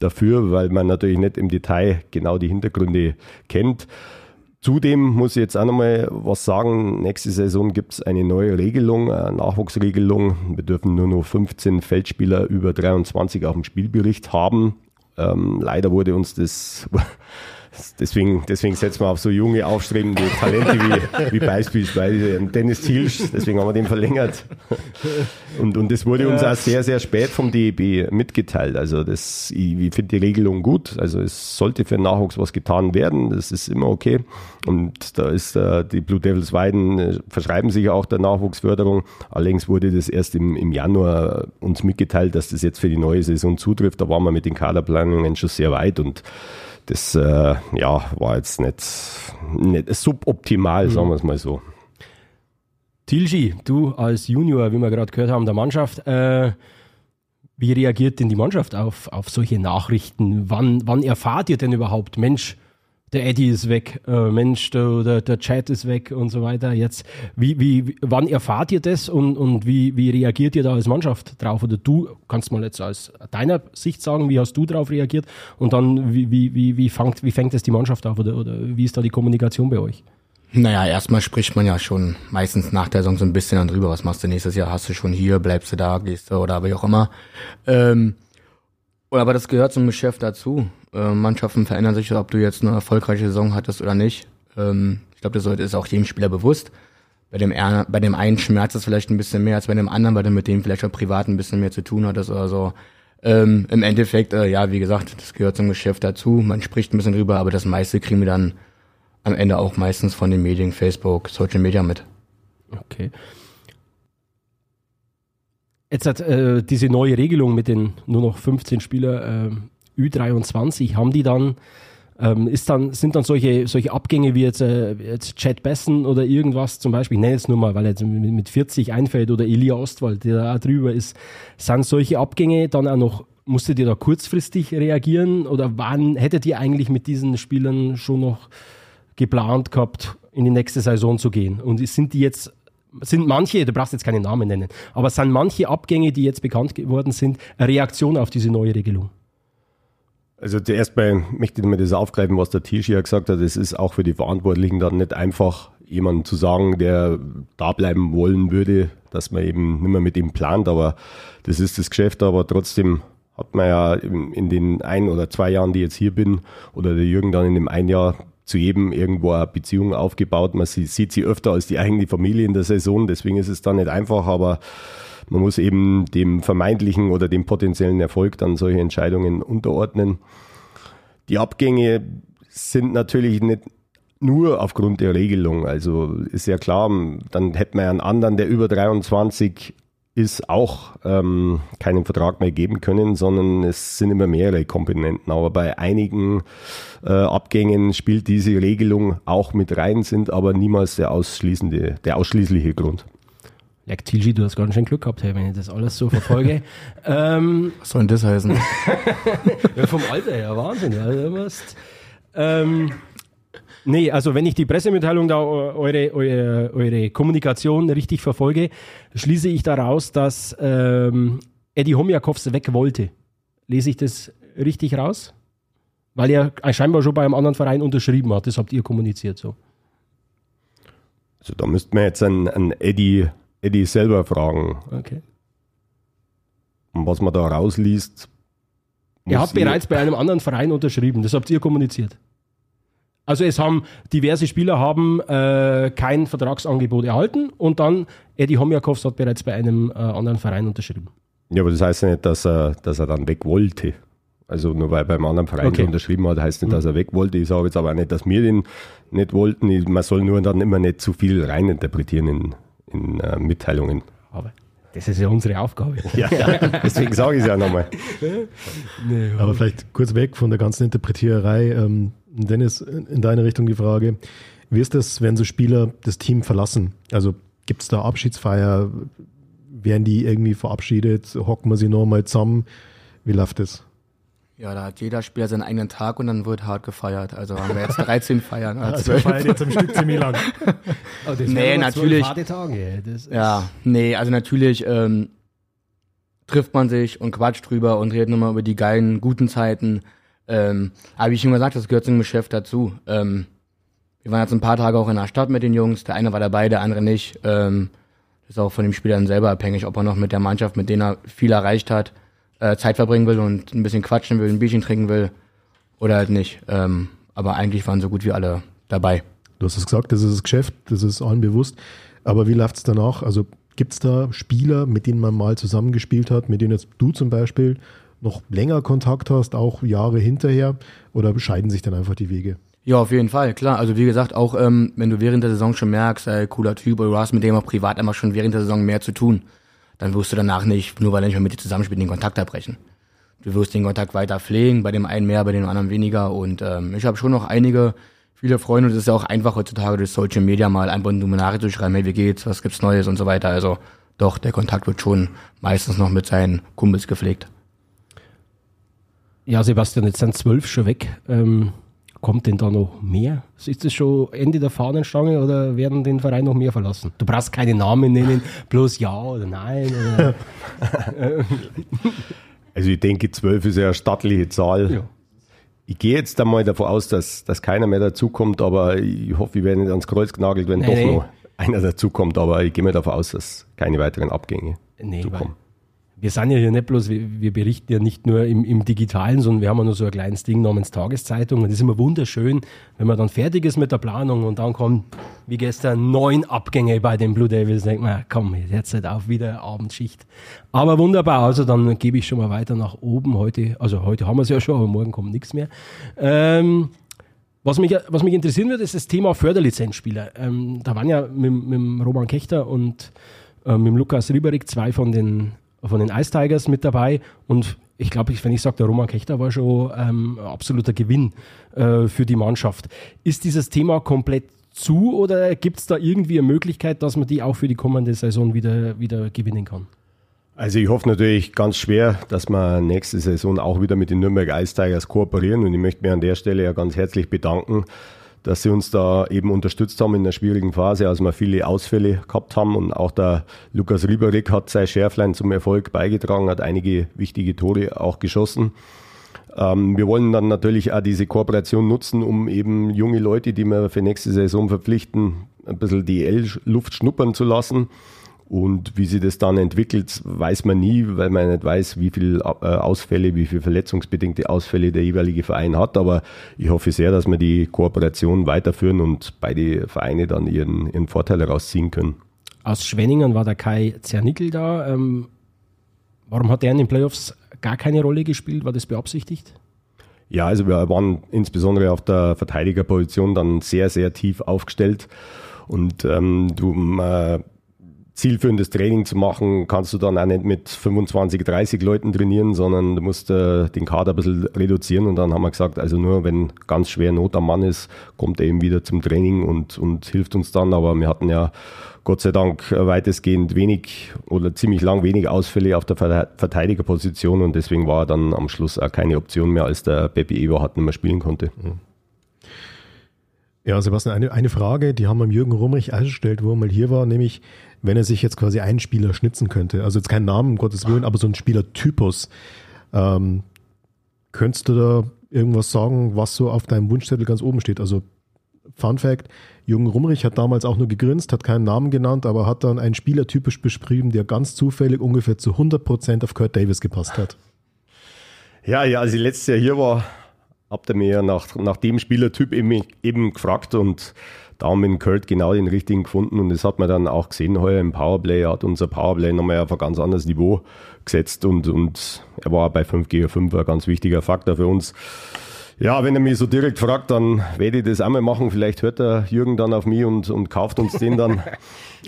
dafür, weil man natürlich nicht im Detail genau die Hintergründe kennt. Zudem muss ich jetzt auch nochmal was sagen. Nächste Saison gibt es eine neue Regelung, eine Nachwuchsregelung. Wir dürfen nur noch 15 Feldspieler über 23 auf dem Spielbericht haben. Ähm, leider wurde uns das Deswegen, deswegen setzen wir auf so junge, aufstrebende Talente wie, wie beispielsweise Dennis Thielsch. Deswegen haben wir den verlängert. Und, und das wurde uns auch sehr, sehr spät vom DEB mitgeteilt. Also das, ich, ich finde die Regelung gut. Also es sollte für Nachwuchs was getan werden. Das ist immer okay. Und da ist äh, die Blue Devils Weiden, äh, verschreiben sich auch der Nachwuchsförderung. Allerdings wurde das erst im, im Januar uns mitgeteilt, dass das jetzt für die neue Saison zutrifft. Da waren wir mit den Kaderplanungen schon sehr weit und das äh, ja, war jetzt nicht, nicht suboptimal, mhm. sagen wir es mal so. Tilgi, du als Junior, wie wir gerade gehört haben, der Mannschaft, äh, wie reagiert denn die Mannschaft auf, auf solche Nachrichten? Wann, wann erfahrt ihr denn überhaupt, Mensch, der Eddie ist weg, äh, Mensch, der, der, der Chat ist weg und so weiter. Jetzt, wie, wie, wann erfahrt ihr das und, und wie, wie reagiert ihr da als Mannschaft drauf? Oder du kannst mal jetzt aus deiner Sicht sagen, wie hast du darauf reagiert? Und dann, wie, wie, wie, wie, fängt, wie fängt das die Mannschaft auf oder, oder wie ist da die Kommunikation bei euch? Naja, erstmal spricht man ja schon meistens nach der Saison so ein bisschen dann drüber. Was machst du nächstes Jahr? Hast du schon hier? Bleibst du da? Gehst du? Oder wie auch immer. Ähm, aber das gehört zum Geschäft dazu. Äh, Mannschaften verändern sich, ob du jetzt eine erfolgreiche Saison hattest oder nicht. Ähm, ich glaube, das ist auch jedem Spieler bewusst. Bei dem, bei dem einen schmerzt es vielleicht ein bisschen mehr als bei dem anderen, weil du mit dem vielleicht auch privat ein bisschen mehr zu tun hattest oder so. Ähm, Im Endeffekt, äh, ja, wie gesagt, das gehört zum Geschäft dazu. Man spricht ein bisschen drüber, aber das meiste kriegen wir dann am Ende auch meistens von den Medien, Facebook, Social Media mit. Okay. Jetzt hat äh, diese neue Regelung mit den nur noch 15 Spieler äh, Ü23, haben die dann, ähm, ist dann, sind dann solche, solche Abgänge wie jetzt, äh, jetzt Chad Bessen oder irgendwas zum Beispiel, ich nenne es nur mal, weil er jetzt mit 40 einfällt oder Elia Ostwald, der da drüber ist, sind solche Abgänge dann auch noch, musstet ihr da kurzfristig reagieren oder wann hättet ihr eigentlich mit diesen Spielern schon noch geplant gehabt, in die nächste Saison zu gehen? Und sind die jetzt, sind manche, du brauchst jetzt keine Namen nennen, aber sind manche Abgänge, die jetzt bekannt geworden sind, eine Reaktion auf diese neue Regelung? Also zuerst mal möchte ich mir das aufgreifen, was der Tisch ja gesagt hat. Es ist auch für die Verantwortlichen dann nicht einfach, jemanden zu sagen, der da bleiben wollen würde, dass man eben nicht mehr mit ihm plant. Aber das ist das Geschäft. Aber trotzdem hat man ja in den ein oder zwei Jahren, die jetzt hier bin, oder der Jürgen dann in dem ein Jahr zu jedem irgendwo eine Beziehung aufgebaut. Man sieht sie öfter als die eigene Familie in der Saison, deswegen ist es dann nicht einfach, aber man muss eben dem vermeintlichen oder dem potenziellen Erfolg dann solche Entscheidungen unterordnen. Die Abgänge sind natürlich nicht nur aufgrund der Regelung. Also ist ja klar, dann hätte man einen anderen, der über 23 ist auch ähm, keinen Vertrag mehr geben können, sondern es sind immer mehrere Komponenten. Aber bei einigen äh, Abgängen spielt diese Regelung auch mit rein, sind aber niemals der ausschließende, der ausschließliche Grund. Leck Tilgi, du hast ganz schön Glück gehabt, hey, wenn ich das alles so verfolge. ähm, Was soll denn das heißen? ja, vom Alter her, Wahnsinn. Ja, du musst, ähm, Nee, also wenn ich die Pressemitteilung da eure, eure, eure Kommunikation richtig verfolge, schließe ich daraus, dass ähm, Eddie Homjakovs weg wollte. Lese ich das richtig raus? Weil er scheinbar schon bei einem anderen Verein unterschrieben hat. Das habt ihr kommuniziert so. Also da müsste man jetzt einen, einen Eddie, Eddie selber fragen. Okay. Und was man da rausliest. Er hat bereits bei einem anderen Verein unterschrieben. Das habt ihr kommuniziert. Also es haben diverse Spieler haben äh, kein Vertragsangebot erhalten und dann Eddie Homjakovs hat bereits bei einem äh, anderen Verein unterschrieben. Ja, aber das heißt ja nicht, dass er, dass er dann weg wollte. Also nur weil beim anderen Verein okay. unterschrieben hat, heißt nicht, dass er weg wollte. Ich sage jetzt aber auch nicht, dass wir den nicht wollten. Man soll nur dann immer nicht zu viel reininterpretieren in, in äh, Mitteilungen. Aber das ist ja unsere Aufgabe. Ja, ja. deswegen sage ich es ja nochmal. Aber vielleicht kurz weg von der ganzen Interpretiererei. Ähm, Dennis, in deine Richtung die Frage. Wie ist das, wenn so Spieler das Team verlassen? Also gibt es da Abschiedsfeier? Werden die irgendwie verabschiedet? Hocken wir sie nochmal zusammen? Wie läuft das? Ja, da hat jeder Spieler seinen eigenen Tag und dann wird hart gefeiert. Also haben wir jetzt 13 Feiern. Also wir feiern jetzt im Stück ziemlich lang. Oh, nee, natürlich. Tage. ja, nee, also natürlich ähm, trifft man sich und quatscht drüber und redet nochmal über die geilen, guten Zeiten. Ähm, aber wie ich schon gesagt, das gehört zum Geschäft dazu. Ähm, wir waren jetzt ein paar Tage auch in der Stadt mit den Jungs. Der eine war dabei, der andere nicht. Ähm, das ist auch von dem Spieler dann selber abhängig, ob er noch mit der Mannschaft, mit denen er viel erreicht hat, äh, Zeit verbringen will und ein bisschen quatschen will, ein Bierchen trinken will oder halt nicht. Ähm, aber eigentlich waren so gut wie alle dabei. Du hast es gesagt, das ist das Geschäft, das ist allen bewusst. Aber wie läuft es danach? Also gibt es da Spieler, mit denen man mal zusammengespielt hat, mit denen jetzt du zum Beispiel noch länger Kontakt hast, auch Jahre hinterher, oder scheiden sich dann einfach die Wege? Ja, auf jeden Fall, klar. Also wie gesagt, auch ähm, wenn du während der Saison schon merkst, ey, cooler Typ, oder du hast mit dem auch privat einfach schon während der Saison mehr zu tun, dann wirst du danach nicht, nur weil er nicht mehr mit dir zusammenspielt, den Kontakt abbrechen. du wirst den Kontakt weiter pflegen, bei dem einen mehr, bei dem anderen weniger. Und ähm, ich habe schon noch einige, viele Freunde. Und es ist ja auch einfach heutzutage durch Social Media mal einfach eine Nachricht zu schreiben, hey, wie geht's, was gibt's Neues und so weiter. Also doch, der Kontakt wird schon meistens noch mit seinen Kumpels gepflegt. Ja, Sebastian, jetzt sind zwölf schon weg. Ähm, kommt denn da noch mehr? Ist das schon Ende der Fahnenstange oder werden den Verein noch mehr verlassen? Du brauchst keine Namen nennen, bloß ja oder nein. Oder also ich denke, zwölf ist ja eine stattliche Zahl. Ja. Ich gehe jetzt einmal davon aus, dass, dass keiner mehr dazukommt, aber ich hoffe, ich werde nicht ans Kreuz genagelt, wenn nee, doch nee. noch einer dazukommt. Aber ich gehe mir davon aus, dass keine weiteren Abgänge nee, zukommen wir sind ja hier nicht bloß, wir, berichten ja nicht nur im, im, Digitalen, sondern wir haben ja noch so ein kleines Ding namens Tageszeitung. Und das ist immer wunderschön, wenn man dann fertig ist mit der Planung und dann kommen, wie gestern, neun Abgänge bei den Blue Devils. Denkt man, komm, jetzt halt auf wieder Abendschicht. Aber wunderbar, also dann gebe ich schon mal weiter nach oben. Heute, also heute haben wir es ja schon, aber morgen kommt nichts mehr. Ähm, was mich, was mich interessieren wird, ist das Thema Förderlizenzspieler. Ähm, da waren ja mit, mit Roman Kechter und äh, mit Lukas Rieberig zwei von den von den Ice Tigers mit dabei und ich glaube, wenn ich sage, der Roman Kechter war schon ähm, absoluter Gewinn äh, für die Mannschaft. Ist dieses Thema komplett zu oder gibt es da irgendwie eine Möglichkeit, dass man die auch für die kommende Saison wieder, wieder gewinnen kann? Also ich hoffe natürlich ganz schwer, dass wir nächste Saison auch wieder mit den Nürnberg Ice Tigers kooperieren und ich möchte mich an der Stelle ja ganz herzlich bedanken dass sie uns da eben unterstützt haben in der schwierigen Phase, als wir viele Ausfälle gehabt haben. Und auch der Lukas Rieberig hat sein Schärflein zum Erfolg beigetragen, hat einige wichtige Tore auch geschossen. Ähm, wir wollen dann natürlich auch diese Kooperation nutzen, um eben junge Leute, die wir für nächste Saison verpflichten, ein bisschen DL-Luft schnuppern zu lassen. Und wie sich das dann entwickelt, weiß man nie, weil man nicht weiß, wie viele äh, Ausfälle, wie viele verletzungsbedingte Ausfälle der jeweilige Verein hat. Aber ich hoffe sehr, dass wir die Kooperation weiterführen und beide Vereine dann ihren, ihren Vorteil herausziehen können. Aus Schwenningen war der Kai Zernickel da. Ähm, warum hat er in den Playoffs gar keine Rolle gespielt? War das beabsichtigt? Ja, also wir waren insbesondere auf der Verteidigerposition dann sehr, sehr tief aufgestellt. Und ähm, du äh, zielführendes Training zu machen, kannst du dann auch nicht mit 25, 30 Leuten trainieren, sondern du musst äh, den Kader ein bisschen reduzieren. Und dann haben wir gesagt, also nur wenn ganz schwer Not am Mann ist, kommt er eben wieder zum Training und, und hilft uns dann. Aber wir hatten ja Gott sei Dank weitestgehend wenig oder ziemlich lang wenig Ausfälle auf der Verteidigerposition und deswegen war dann am Schluss auch keine Option mehr, als der Pepe Eberhardt nicht mehr spielen konnte. Mhm. Ja, Sebastian, eine, eine Frage, die haben wir Jürgen Rumrich eingestellt, wo er mal hier war, nämlich, wenn er sich jetzt quasi einen Spieler schnitzen könnte, also jetzt keinen Namen, um Gottes Willen, aber so ein Spielertypus, ähm, könntest du da irgendwas sagen, was so auf deinem Wunschzettel ganz oben steht? Also, Fun Fact, Jürgen Rumrich hat damals auch nur gegrinst, hat keinen Namen genannt, aber hat dann einen Spieler typisch beschrieben, der ganz zufällig ungefähr zu 100 Prozent auf Kurt Davis gepasst hat. Ja, ja, als ich letztes Jahr hier war, habt ihr mir ja nach, nach dem Spielertyp eben, eben gefragt und da haben wir in Kurt genau den richtigen gefunden und das hat man dann auch gesehen heuer im Powerplay. Er hat unser Powerplay nochmal auf ein ganz anderes Niveau gesetzt und, und er war bei 5 gegen 5 ein ganz wichtiger Faktor für uns. Ja, wenn er mich so direkt fragt, dann werde ich das einmal machen. Vielleicht hört der Jürgen dann auf mich und, und kauft uns den dann.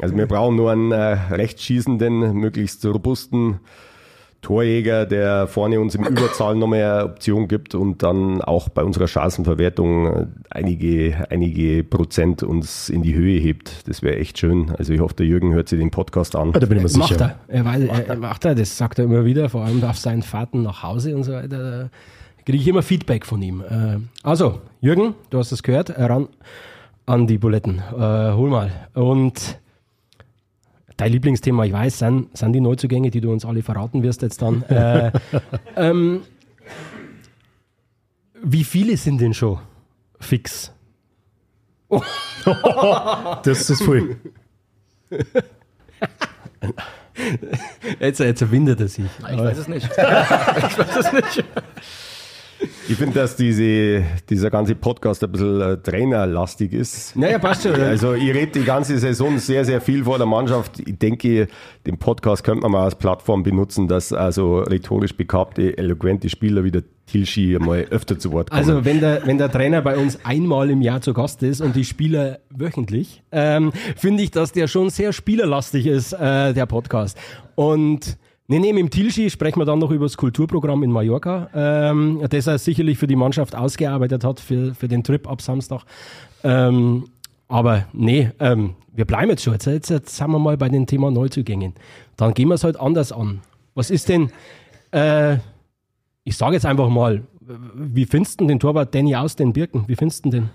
Also wir brauchen nur einen äh, rechtsschießenden, möglichst robusten Torjäger, der vorne uns im Überzahl noch mehr Option gibt und dann auch bei unserer Chancenverwertung äh, einige, einige Prozent uns in die Höhe hebt. Das wäre echt schön. Also ich hoffe, der Jürgen hört sich den Podcast an. Da bin ich mir sicher. Macht er. Er, weiß, macht er. er macht er. Das sagt er immer wieder, vor allem auf seinen Fahrten nach Hause und so weiter. Da kriege ich immer Feedback von ihm. Äh, also, Jürgen, du hast es gehört, ran an die Buletten. Äh, hol mal. Und dein Lieblingsthema, ich weiß, sind, sind die Neuzugänge, die du uns alle verraten wirst jetzt dann. Äh, ähm, wie viele sind denn schon fix? Oh. das ist voll. Jetzt, jetzt erwindet er sich. Ich weiß es nicht. ich weiß es nicht. Ich finde, dass diese, dieser ganze Podcast ein bisschen äh, trainerlastig ist. Naja, passt schon. Also ich rede die ganze Saison sehr, sehr viel vor der Mannschaft. Ich denke, den Podcast könnte man mal als Plattform benutzen, dass also rhetorisch begabte, eloquente Spieler wie der Tilschi mal öfter zu Wort kommen. Also wenn der, wenn der Trainer bei uns einmal im Jahr zu Gast ist und die Spieler wöchentlich, ähm, finde ich, dass der schon sehr spielerlastig ist, äh, der Podcast. Und Nee, nee, mit dem Tilschi sprechen wir dann noch über das Kulturprogramm in Mallorca, ähm, das er sicherlich für die Mannschaft ausgearbeitet hat, für, für den Trip ab Samstag. Ähm, aber nee, ähm, wir bleiben jetzt schon. Jetzt, jetzt, jetzt sind wir mal bei dem Thema Neuzugängen. Dann gehen wir es halt anders an. Was ist denn, äh, ich sage jetzt einfach mal, wie findest du den Torwart Danny aus den Birken? Wie findest du den?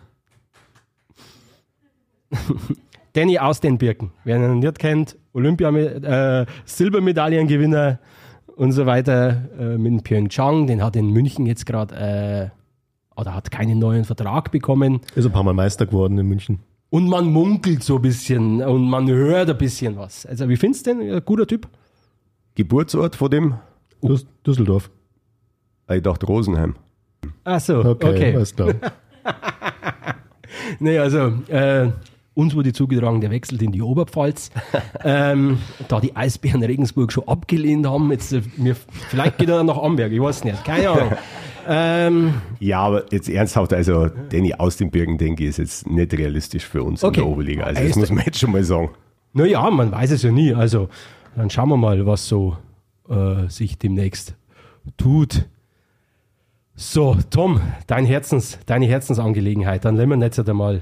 Danny aus den Birken. Wer ihn nicht kennt, Olympia äh, Silbermedaillengewinner und so weiter äh, mit Pyeongchang. Den hat in München jetzt gerade, äh, oder hat keinen neuen Vertrag bekommen. Ist ein paar Mal Meister geworden in München. Und man munkelt so ein bisschen und man hört ein bisschen was. Also, wie findest du den? Ein guter Typ? Geburtsort von dem? Düs Düsseldorf. Ich dachte Rosenheim. Ach so, Okay, okay. alles klar. Nee, also äh, uns wurde zugetragen, der wechselt in die Oberpfalz. ähm, da die Eisbären Regensburg schon abgelehnt haben, jetzt, äh, mir, vielleicht geht er dann nach Amberg, ich weiß nicht, keine Ahnung. ähm, Ja, aber jetzt ernsthaft, also Danny aus den Birken, denke ich, ist jetzt nicht realistisch für uns Okay. in der Oberliga. Also das muss man jetzt schon mal sagen. naja, man weiß es ja nie. Also dann schauen wir mal, was so äh, sich demnächst tut. So, Tom, dein Herzens, deine Herzensangelegenheit. Dann nehmen wir jetzt einmal.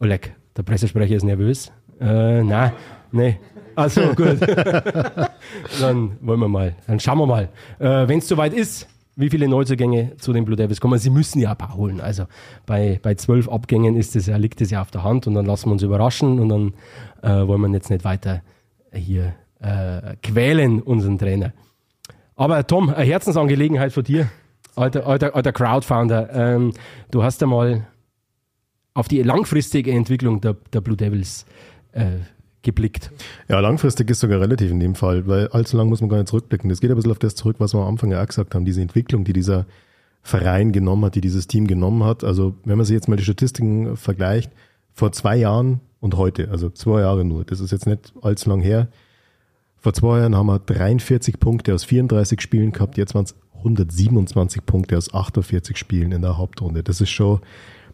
Oleg, der Pressesprecher ist nervös. Äh, nein, nee. Also gut. dann wollen wir mal. Dann schauen wir mal. Äh, Wenn es soweit ist, wie viele Neuzugänge zu den Blue Devils kommen. Sie müssen ja ein paar holen. Also bei, bei zwölf Abgängen ist es ja, liegt es ja auf der Hand und dann lassen wir uns überraschen und dann äh, wollen wir jetzt nicht weiter hier äh, quälen, unseren Trainer. Aber Tom, eine Herzensangelegenheit von dir, alter, alter, alter Crowdfounder. Ähm, du hast einmal auf die langfristige Entwicklung der, der Blue Devils äh, geblickt. Ja, langfristig ist sogar relativ in dem Fall, weil allzu lang muss man gar nicht zurückblicken. Das geht ein bisschen auf das zurück, was wir am Anfang ja auch gesagt haben, diese Entwicklung, die dieser Verein genommen hat, die dieses Team genommen hat. Also wenn man sich jetzt mal die Statistiken vergleicht, vor zwei Jahren und heute, also zwei Jahre nur, das ist jetzt nicht allzu lang her. Vor zwei Jahren haben wir 43 Punkte aus 34 Spielen gehabt, jetzt waren es 127 Punkte aus 48 Spielen in der Hauptrunde. Das ist schon,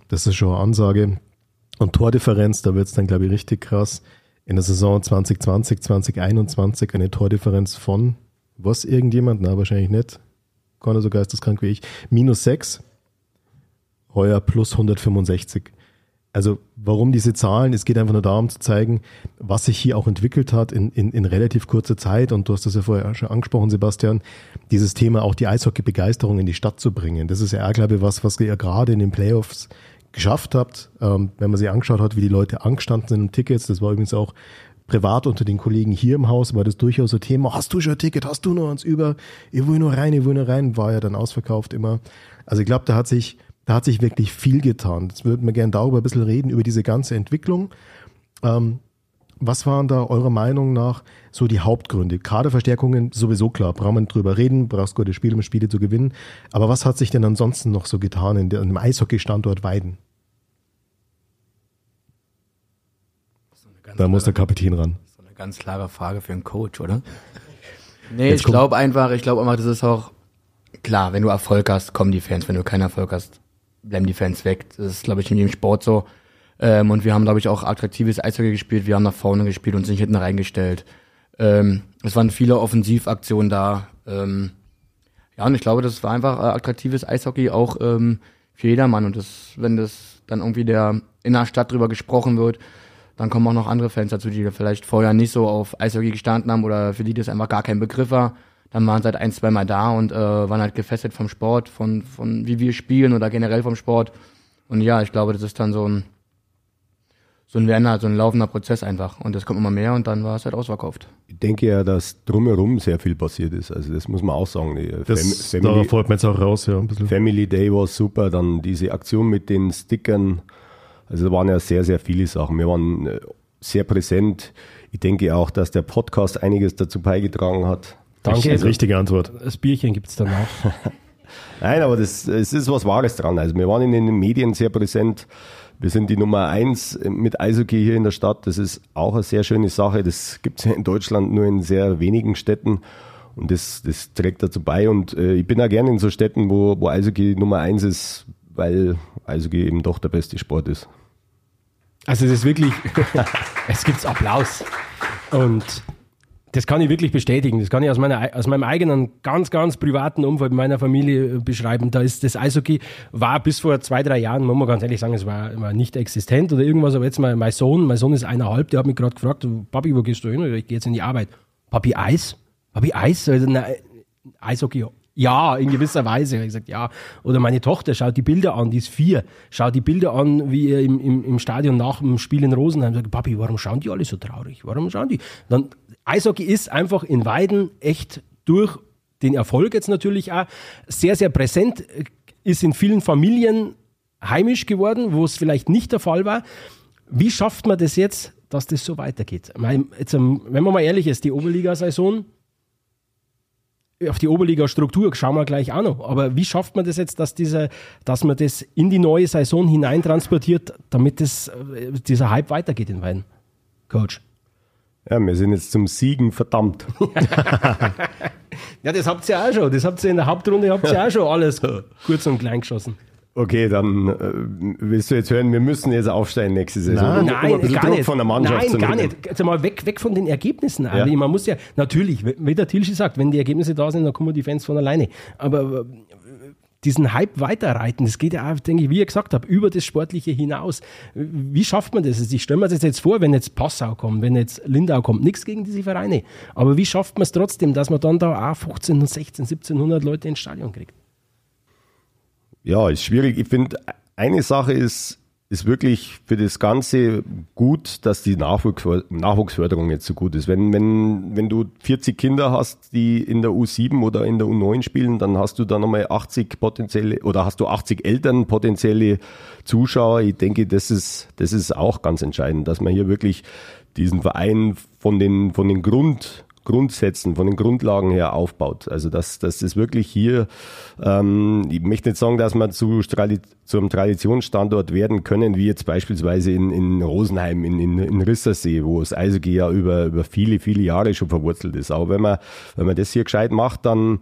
das ist schon eine Ansage. Und Tordifferenz, da wird es dann, glaube ich, richtig krass. In der Saison 2020, 2021 eine Tordifferenz von, was irgendjemand? Na, wahrscheinlich nicht. Keiner so geisteskrank wie ich. Minus 6. Heuer plus 165. Also warum diese Zahlen? Es geht einfach nur darum zu zeigen, was sich hier auch entwickelt hat in, in, in relativ kurzer Zeit. Und du hast das ja vorher schon angesprochen, Sebastian, dieses Thema auch die Eishockey-Begeisterung in die Stadt zu bringen. Das ist ja, glaube ich, was, was ihr gerade in den Playoffs geschafft habt. Ähm, wenn man sich angeschaut hat, wie die Leute angestanden sind um Tickets, das war übrigens auch privat unter den Kollegen hier im Haus, war das durchaus ein Thema. Hast du schon ein Ticket? Hast du noch eins über? Ich will nur rein, ich will nur rein. War ja dann ausverkauft immer. Also ich glaube, da hat sich, da hat sich wirklich viel getan. Jetzt würden wir gerne darüber ein bisschen reden, über diese ganze Entwicklung. Ähm, was waren da eurer Meinung nach so die Hauptgründe? Kaderverstärkungen sowieso klar, wir nicht drüber reden, brauchst gute Spiele, um Spiele zu gewinnen. Aber was hat sich denn ansonsten noch so getan in dem Eishockey-Standort Weiden? Da muss der Kapitän ran. So eine ganz klare Frage für einen Coach, oder? Nee, Jetzt ich glaube einfach, ich glaube einfach, das ist auch klar, wenn du Erfolg hast, kommen die Fans, wenn du keinen Erfolg hast, bleiben die Fans weg. Das ist, glaube ich, in jedem Sport so. Ähm, und wir haben, glaube ich, auch attraktives Eishockey gespielt, wir haben nach vorne gespielt und sind hinten reingestellt. Ähm, es waren viele Offensivaktionen da. Ähm, ja, und ich glaube, das war einfach äh, attraktives Eishockey auch ähm, für jedermann. Und das, wenn das dann irgendwie der in der Stadt drüber gesprochen wird, dann kommen auch noch andere Fans dazu, die da vielleicht vorher nicht so auf Eishockey gestanden haben oder für die das einfach gar kein Begriff war. Dann waren sie halt ein, zwei Mal da und äh, waren halt gefesselt vom Sport, von, von wie wir spielen oder generell vom Sport. Und ja, ich glaube, das ist dann so ein so ein Werner, so ein laufender Prozess einfach. Und das kommt immer mehr und dann war es halt ausverkauft. Ich denke ja, dass drumherum sehr viel passiert ist. Also das muss man auch sagen. Die Das, Fam- da Family, folgt mir jetzt auch raus, ja. Family Day war super, dann diese Aktion mit den Stickern. Also da waren ja sehr, sehr viele Sachen. Wir waren äh, sehr präsent. Ich denke auch, dass der Podcast einiges dazu beigetragen hat. Danke. Das ist richtige Antwort. Das Bierchen gibt es dann auch. Nein, aber das, es ist was Wahres dran. Also wir waren in den Medien sehr präsent. Wir sind die Nummer eins mit Eishockey hier in der Stadt. Das ist auch eine sehr schöne Sache. Das gibt es ja in Deutschland nur in sehr wenigen Städten. Und das, das trägt dazu bei. Und äh, ich bin auch gerne in so Städten, wo, wo Eishockey Nummer eins ist, weil Eishockey eben doch der beste Sport ist. Also es ist wirklich, es gibt Applaus. Und Das kann ich wirklich bestätigen. Das kann ich aus, meiner, aus meinem eigenen, ganz, ganz privaten Umfeld meiner Familie äh, beschreiben. Da ist das Eishockey, war bis vor zwei, drei Jahren, muss man ganz ehrlich sagen, es war, war nicht existent oder irgendwas. Aber jetzt mal mein Sohn, mein Sohn ist eineinhalb, der hat mich gerade gefragt, Papi, wo gehst du hin? Ich gehe jetzt in die Arbeit. Papi, Eis? Papi, Eis? Also, na, Eishockey, ja, in gewisser Weise. Ich gesagt, ja. Oder meine Tochter schaut die Bilder an, die ist vier, schaut die Bilder an, wie ihr im, im, im Stadion nach dem Spiel in Rosenheim sagt, Papi, warum schauen die alle so traurig? Warum schauen die? Dann, Eishockey ist einfach in Weiden echt durch den Erfolg jetzt natürlich auch sehr, sehr präsent, ist in vielen Familien heimisch geworden, wo es vielleicht nicht der Fall war. Wie schafft man das jetzt, dass das so weitergeht? Jetzt, wenn man mal ehrlich ist, die Oberliga-Saison auf die Oberliga-Struktur schauen wir gleich auch noch. Aber wie schafft man das jetzt, dass, diese, dass man das in die neue Saison hineintransportiert, damit das, äh, dieser Hype weitergeht in Weiden? Coach. Ja, wir sind jetzt zum Siegen verdammt. ja, das habt ihr auch schon. Das habt ihr in der Hauptrunde habt ihr auch schon alles kurz und klein geschossen. Okay, dann äh, willst du jetzt hören, wir müssen jetzt aufsteigen nächste Saison. Nein, um, um gar nicht. Von der Mannschaft Nein, gar nicht. Also mal weg, weg von den Ergebnissen. Ja. Man muss ja, natürlich, wie der Tilschi sagt, wenn die Ergebnisse da sind, dann kommen die Fans von alleine. Aber äh, diesen Hype weiterreiten, das geht ja auch, denke ich, wie ich gesagt habe, über das Sportliche hinaus. Wie schafft man das? Ich stelle mir das jetzt vor, wenn jetzt Passau kommt, wenn jetzt Lindau kommt, nichts gegen diese Vereine. Aber wie schafft man es trotzdem, dass man dann da auch 15, 16, 1700 Leute ins Stadion kriegt? Ja, ist schwierig. Ich finde, eine Sache ist, ist wirklich für das Ganze gut, dass die Nachwuchs, Nachwuchsförderung jetzt so gut ist. Wenn, wenn, wenn du 40 Kinder hast, die in der U7 oder in der U9 spielen, dann hast du da nochmal 80 potenzielle oder hast du 80 Eltern potenzielle Zuschauer. Ich denke, das ist, das ist auch ganz entscheidend, dass man hier wirklich diesen Verein von den, von den Grund, Grundsätzen, von den Grundlagen her aufbaut. Also dass, das wirklich hier, ähm, ich möchte nicht sagen, dass man zu, zum Traditionsstandort werden können, wie jetzt beispielsweise in, in Rosenheim, in, in, in Rissersee, wo das Eishockey ja über, über viele, viele Jahre schon verwurzelt ist. Aber wenn man, wenn man das hier gescheit macht, dann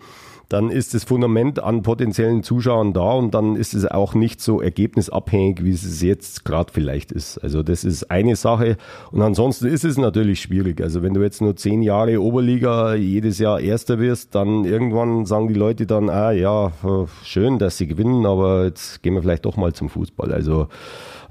dann ist das Fundament an potenziellen Zuschauern da und dann ist es auch nicht so ergebnisabhängig, wie es jetzt gerade vielleicht ist. Also das ist eine Sache und ansonsten ist es natürlich schwierig. Also wenn du jetzt nur zehn Jahre Oberliga jedes Jahr Erster wirst, dann irgendwann sagen die Leute dann, ah ja, schön, dass sie gewinnen, aber jetzt gehen wir vielleicht doch mal zum Fußball. Also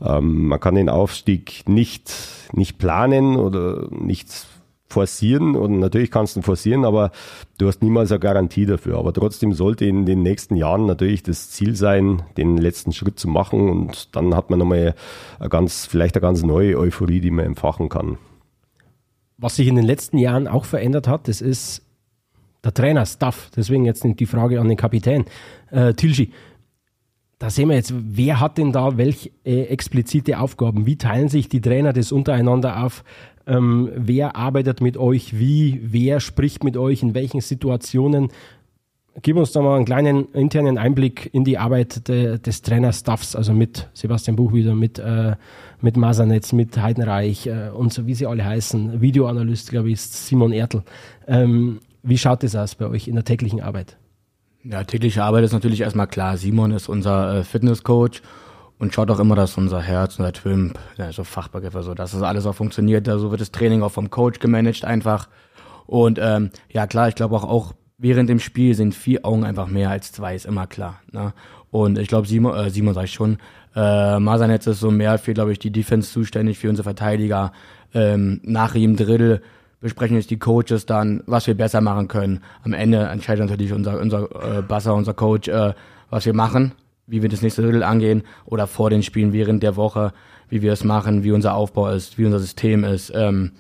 ähm, man kann den Aufstieg nicht, nicht planen oder nicht forcieren und natürlich kannst du ihn forcieren, aber du hast niemals eine Garantie dafür. Aber trotzdem sollte in den nächsten Jahren natürlich das Ziel sein, den letzten Schritt zu machen und dann hat man nochmal eine ganz, vielleicht eine ganz neue Euphorie, die man empfachen kann. Was sich in den letzten Jahren auch verändert hat, das ist der Trainer, Staff. Deswegen jetzt die Frage an den Kapitän. Äh, Tilji, da sehen wir jetzt, wer hat denn da welche äh, explizite Aufgaben? Wie teilen sich die Trainer das untereinander auf? Ähm, wer arbeitet mit euch wie? Wer spricht mit euch? In welchen Situationen? Gib uns da mal einen kleinen internen Einblick in die Arbeit de, des Trainerstaffs, also mit Sebastian Buchwieder, mit, äh, mit Masernetz, mit Heidenreich äh, und so, wie sie alle heißen. Videoanalyst, glaube ich, ist Simon Ertl. Ähm, wie schaut das aus bei euch in der täglichen Arbeit? Ja, tägliche Arbeit ist natürlich erstmal klar. Simon ist unser äh, Fitnesscoach und schaut auch immer, dass unser Herz, unser Twimp, ja, so Fachbegriffe, so, dass das alles auch funktioniert. Also wird das Training auch vom Coach gemanagt einfach. Und ähm, ja, klar, ich glaube auch, auch während dem Spiel sind vier Augen einfach mehr als zwei, ist immer klar. Ne? Und ich glaube, Simon, äh, Simon sag ich schon, äh, Masernetz ist so mehr für, glaube ich, die Defense zuständig, für unsere Verteidiger. Ähm, nach jedem Drittel besprechen jetzt die Coaches dann, was wir besser machen können. Am Ende entscheidet natürlich unser, unser äh, Basser, unser Coach, äh, was wir machen, wie wir das nächste Drittel angehen oder vor den Spielen während der Woche, wie wir es machen, wie unser Aufbau ist, wie unser System ist. Ähm,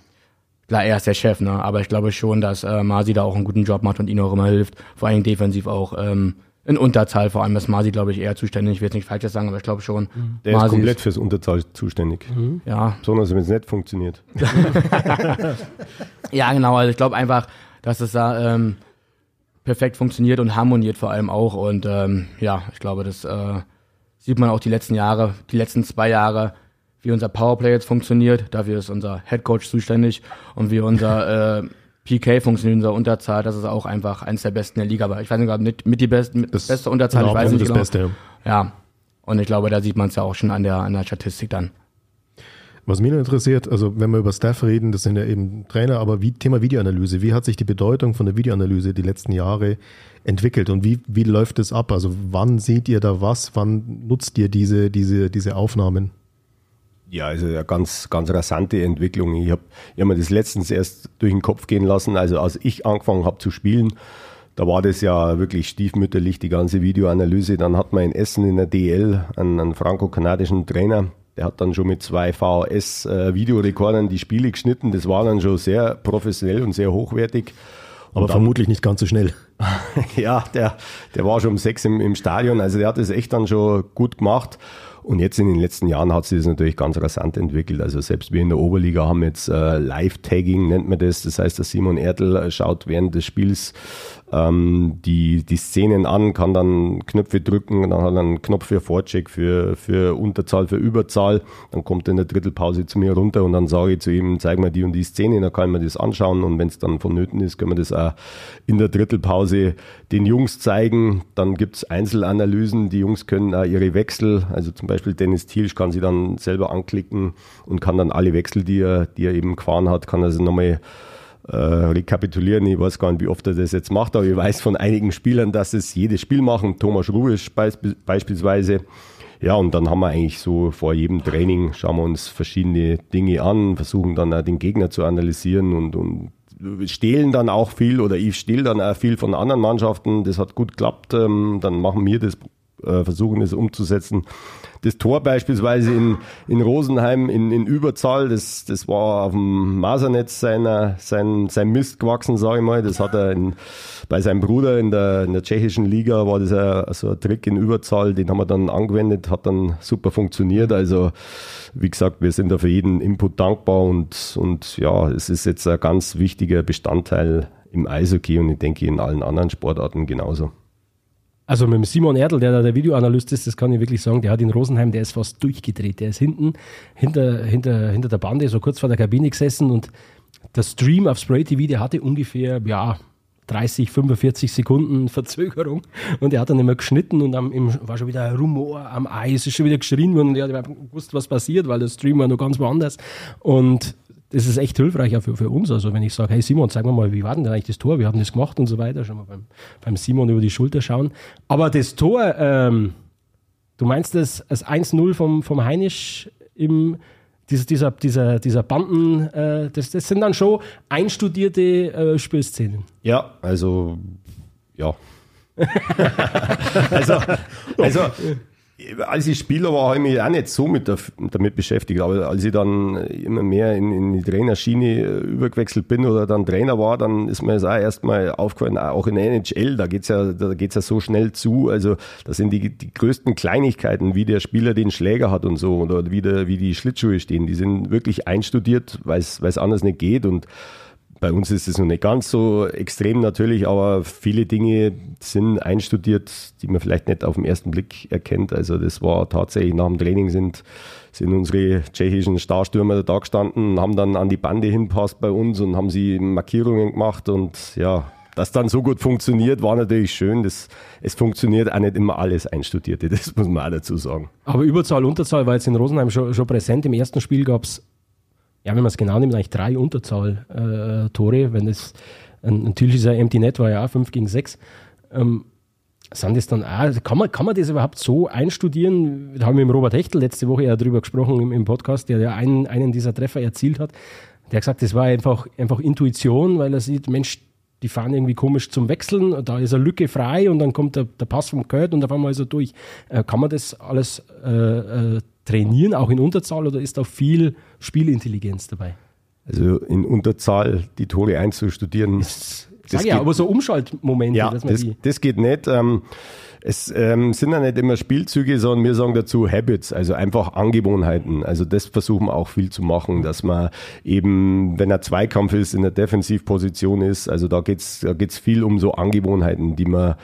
klar, er ist der Chef, ne? aber ich glaube schon, dass äh, Masi da auch einen guten Job macht und ihnen auch immer hilft, vor allem defensiv auch. Ähm, in Unterzahl, vor allem ist Masi, glaube ich, eher zuständig. Ich will jetzt nicht falsch sagen, aber ich glaube schon. Der Masi ist komplett fürs Unterzahl zuständig. Mhm. Ja. Besonders wenn es nicht funktioniert. ja, genau. Also ich glaube einfach, dass es da ähm, perfekt funktioniert und harmoniert vor allem auch. Und ähm, ja, ich glaube, das äh, sieht man auch die letzten Jahre, die letzten zwei Jahre, wie unser Powerplay jetzt funktioniert. Dafür ist unser Headcoach zuständig und wie unser äh, PK funktioniert in unserer Unterzahl, das ist auch einfach eines der besten der Liga. Aber ich weiß nicht, mit, mit die besten, mit das beste Unterzahl, ich weiß nicht das genau. Beste, ja. ja. Und ich glaube, da sieht man es ja auch schon an der, an der Statistik dann. Was mich interessiert, also wenn wir über Staff reden, das sind ja eben Trainer, aber wie Thema Videoanalyse, wie hat sich die Bedeutung von der Videoanalyse die letzten Jahre entwickelt und wie, wie läuft es ab? Also wann seht ihr da was? Wann nutzt ihr diese, diese, diese Aufnahmen? Ja, also eine ganz, ganz rasante Entwicklung. Ich habe hab mir das letztens erst durch den Kopf gehen lassen. Also als ich angefangen habe zu spielen, da war das ja wirklich stiefmütterlich, die ganze Videoanalyse. Dann hat man in Essen in der DL einen, einen franco-kanadischen Trainer, der hat dann schon mit zwei VHS-Videorekordern äh, die Spiele geschnitten. Das war dann schon sehr professionell und sehr hochwertig. Aber dann, vermutlich nicht ganz so schnell. ja, der, der war schon um sechs im, im Stadion. Also der hat das echt dann schon gut gemacht. Und jetzt in den letzten Jahren hat sich das natürlich ganz rasant entwickelt. Also selbst wir in der Oberliga haben jetzt äh, Live-Tagging, nennt man das. Das heißt, der Simon Erdl äh, schaut während des Spiels ähm, die, die Szenen an, kann dann Knöpfe drücken, dann hat er einen Knopf für Vorcheck, für, für Unterzahl, für Überzahl. Dann kommt er in der Drittelpause zu mir runter und dann sage ich zu ihm, zeig mir die und die Szene, dann kann man das anschauen und wenn es dann vonnöten ist, können wir das auch in der Drittelpause den Jungs zeigen. Dann gibt's Einzelanalysen, die Jungs können auch ihre Wechsel, also zum Beispiel Dennis Thielsch kann sie dann selber anklicken und kann dann alle Wechsel, die er, die er eben gefahren hat, kann also nochmal äh, rekapitulieren. Ich weiß gar nicht, wie oft er das jetzt macht, aber ich weiß von einigen Spielern, dass es jedes Spiel machen. Thomas Rubisch beispielsweise. Ja, und dann haben wir eigentlich so vor jedem Training, schauen wir uns verschiedene Dinge an, versuchen dann auch den Gegner zu analysieren und, und stehlen dann auch viel oder ich stehle dann auch viel von anderen Mannschaften. Das hat gut geklappt. Ähm, dann machen wir das, äh, versuchen das umzusetzen das Tor beispielsweise in, in Rosenheim in, in Überzahl, das, das war auf dem Masernetz seiner, sein, sein Mist gewachsen, sage ich mal. Das hat er in, bei seinem Bruder in der, in der tschechischen Liga, war das ein, so ein Trick in Überzahl, den haben wir dann angewendet, hat dann super funktioniert. Also wie gesagt, wir sind da für jeden Input dankbar und, und ja, es ist jetzt ein ganz wichtiger Bestandteil im Eishockey und ich denke in allen anderen Sportarten genauso. Also mit dem Simon Erdl, der da der Videoanalyst ist, das kann ich wirklich sagen, der hat in Rosenheim, der ist fast durchgedreht. Der ist hinten, hinter, hinter, hinter der Bande, so kurz vor der Kabine gesessen und der Stream auf Spray TV, der hatte ungefähr, ja, 30, 45 Sekunden Verzögerung und er hat dann immer geschnitten und am, war schon wieder Rumor am Eis, ist schon wieder geschrien worden und er hat gewusst, was passiert, weil der Stream war noch ganz woanders und das ist echt hilfreich auch für, für uns. Also wenn ich sage, hey Simon, sag mir mal, wie war denn eigentlich das Tor? Wir haben das gemacht und so weiter. Schon mal beim, beim Simon über die Schulter schauen. Aber das Tor, ähm, du meinst das, das 1-0 vom, vom Heinisch im, dieser, dieser, dieser, dieser Banden, äh, das, das sind dann schon einstudierte äh, Spielszenen. Ja, also ja. also, also als ich Spieler war, habe ich mich auch nicht so mit der, damit beschäftigt. Aber als ich dann immer mehr in, in, die Trainerschiene äh, übergewechselt bin oder dann Trainer war, dann ist mir das auch erstmal aufgefallen, auch in der NHL, da geht's ja, ja so schnell zu. Also das sind die, die größten Kleinigkeiten, wie der Spieler den Schläger hat und so, oder wie, der, wie die Schlittschuhe stehen. Die sind wirklich einstudiert, weil es anders nicht geht. Und bei uns ist es noch nicht ganz so extrem natürlich, aber viele Dinge sind einstudiert, die man vielleicht nicht auf den ersten Blick erkennt. Also das war tatsächlich nach dem Training sind, sind unsere tschechischen Starstürmer da gestanden, haben dann an die Bande hinpasst bei uns und haben sie Markierungen gemacht und ja, dass dann so gut funktioniert, war natürlich schön. Das, es funktioniert auch nicht immer alles Einstudierte, das muss man auch dazu sagen. Aber Überzahl, Unterzahl war jetzt in Rosenheim schon, schon präsent. Im ersten Spiel gab es ja, wenn man es genau nimmt, eigentlich drei Unterzahl-Tore. Äh, wenn ein, natürlich ist ein Empty Net war ja auch 5 gegen 6. Ähm, sind das dann auch, kann man, kann man das überhaupt so einstudieren? Da haben wir mit Robert Hechtel letzte Woche ja drüber gesprochen im, im Podcast, der ja einen, einen dieser Treffer erzielt hat. Der hat gesagt, das war einfach, einfach Intuition, weil er sieht, Mensch, die fahren irgendwie komisch zum Wechseln, da ist eine Lücke frei und dann kommt der, der Pass vom Kurt und auf einmal ist er durch. Äh, kann man das alles äh, äh, trainieren, auch in Unterzahl, oder ist da viel Spielintelligenz dabei? Also in Unterzahl die Tore einzustudieren. Das, das sag ja, aber so Umschaltmomente. Ja, das, das, geht nicht. Ähm, es ähm, sind ja nicht immer Spielzüge, sondern wir sagen dazu Habits, also einfach Angewohnheiten. Also das versuchen wir auch viel zu machen, dass man eben, wenn er Zweikampf ist, in der Defensivposition ist, also da geht's da geht's viel um so Angewohnheiten, die man,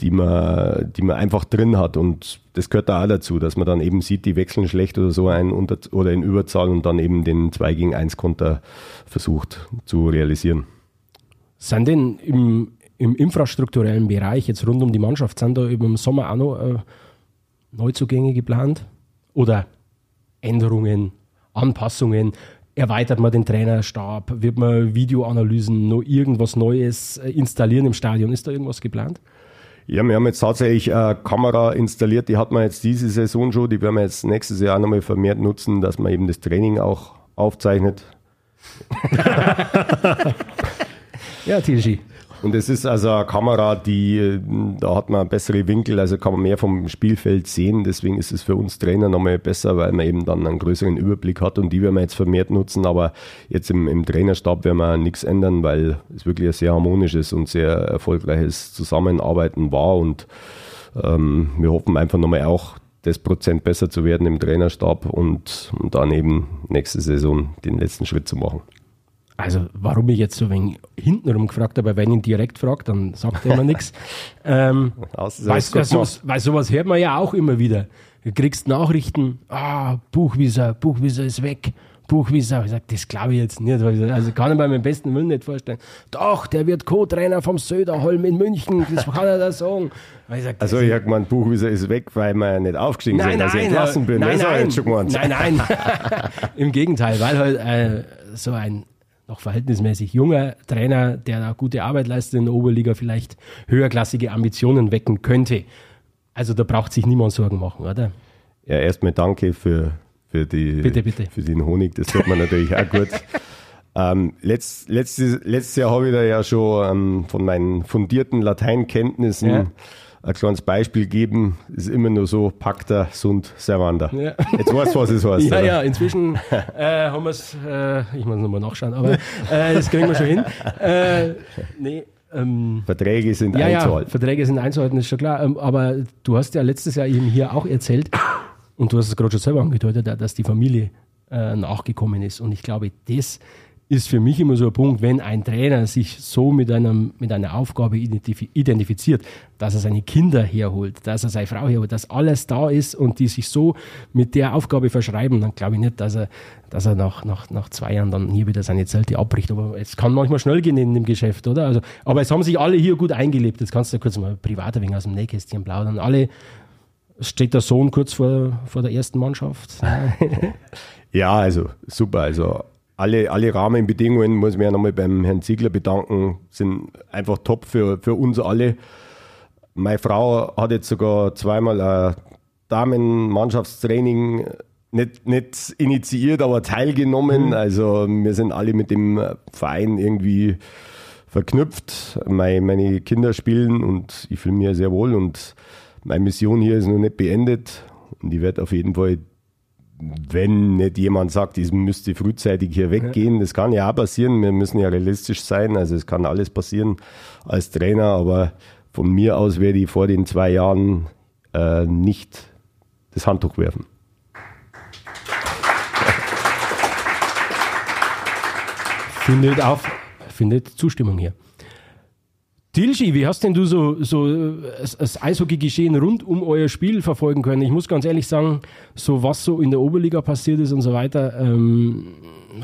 die man, die man einfach drin hat. Und das gehört da auch dazu, dass man dann eben sieht, die wechseln schlecht oder so ein Unter oder in Überzahl und dann eben den 2 gegen 1 Konter versucht zu realisieren. Sind denn im, im infrastrukturellen Bereich, jetzt rund um die Mannschaft, sind da im Sommer auch noch äh, Neuzugänge geplant? Oder Änderungen Anpassungen? Erweitert man den Trainerstab? Wird man Videoanalysen, noch irgendwas Neues äh, installieren im Stadion? Ist da irgendwas geplant? Ja, wir haben jetzt tatsächlich eine Kamera installiert, die hat man jetzt diese Saison schon, die werden wir jetzt nächstes Jahr auch nochmal vermehrt nutzen, dass man eben das Training auch aufzeichnet. ja, Tilschi. Und es ist also eine Kamera, die, da hat man bessere Winkel, also kann man mehr vom Spielfeld sehen. Deswegen ist es für uns Trainer nochmal besser, weil man eben dann einen größeren Überblick hat und die werden wir jetzt vermehrt nutzen. Aber jetzt im, im Trainerstab werden wir nichts ändern, weil es wirklich ein sehr harmonisches und sehr erfolgreiches Zusammenarbeiten war. Und ähm, wir hoffen einfach nochmal auch, das Prozent besser zu werden im Trainerstab und, und dann eben nächste Saison den letzten Schritt zu machen. Also, warum ich jetzt so wenig hintenrum gefragt habe, wenn ich ihn direkt fragt, dann sagt er immer nichts. Ähm, weil, sowas, weil sowas hört man ja auch immer wieder. Du kriegst Nachrichten, ah, Buchwieser, Buchwieser ist weg. Buchwieser. Ich sage, das glaube ich jetzt nicht. Also kann ich mir meinem besten Willen nicht vorstellen. Doch, der wird Co-Trainer vom Söderholm in München. Das kann er da sagen. Ich sag, also ich habe gemeint, Buchwieser ist weg, weil wir nicht aufgestiegen nein, sind, dass ich entlassen bin. Nein, nein, nein, nein. Im Gegenteil, weil halt äh, so ein noch verhältnismäßig junger Trainer, der da gute Arbeit leistet in der Oberliga, vielleicht höherklassige Ambitionen wecken könnte. Also da braucht sich niemand Sorgen machen, oder? Ja, erstmal danke für, für, die, bitte, bitte. für den Honig, das tut man natürlich auch gut. Ähm, letzt, letztes, letztes Jahr habe ich da ja schon ähm, von meinen fundierten Lateinkenntnissen ja ein kleines Beispiel geben, ist immer nur so, Pacta sunt servanda. Ja. Jetzt weißt du, was es heißt. ja, oder? ja, inzwischen äh, haben wir es, äh, ich muss nochmal nachschauen, aber äh, das kriegen wir schon hin. Äh, nee, ähm, Verträge sind ja, einzuhalten. Ja, Verträge sind einzuhalten, ist schon klar. Ähm, aber du hast ja letztes Jahr eben hier auch erzählt, und du hast es gerade schon selber angedeutet, dass die Familie äh, nachgekommen ist. Und ich glaube, das ist für mich immer so ein Punkt, wenn ein Trainer sich so mit, einem, mit einer Aufgabe identifiziert, dass er seine Kinder herholt, dass er seine Frau herholt, dass alles da ist und die sich so mit der Aufgabe verschreiben, dann glaube ich nicht, dass er, dass er nach, nach, nach zwei Jahren dann hier wieder seine Zelte abbricht. Aber es kann manchmal schnell gehen in dem Geschäft, oder? Also, aber es haben sich alle hier gut eingelebt. Jetzt kannst du kurz mal privat wenig aus dem Nähkästchen plaudern. Alle steht der Sohn kurz vor, vor der ersten Mannschaft. ja, also super. Also alle, alle Rahmenbedingungen, muss man ja nochmal beim Herrn Ziegler bedanken, sind einfach top für, für uns alle. Meine Frau hat jetzt sogar zweimal ein Damenmannschaftstraining nicht, nicht initiiert, aber teilgenommen. Mhm. Also wir sind alle mit dem Verein irgendwie verknüpft. Meine, meine Kinder spielen und ich fühle mich sehr wohl und meine Mission hier ist noch nicht beendet und ich werde auf jeden Fall wenn nicht jemand sagt, ich müsste frühzeitig hier weggehen, das kann ja auch passieren. Wir müssen ja realistisch sein, also es kann alles passieren als Trainer, aber von mir aus werde ich vor den zwei Jahren äh, nicht das Handtuch werfen. Findet, auf, findet Zustimmung hier. Tilschi, wie hast denn du so, so äh, das Eishockey-Geschehen rund um euer Spiel verfolgen können? Ich muss ganz ehrlich sagen, so was so in der Oberliga passiert ist und so weiter, ähm,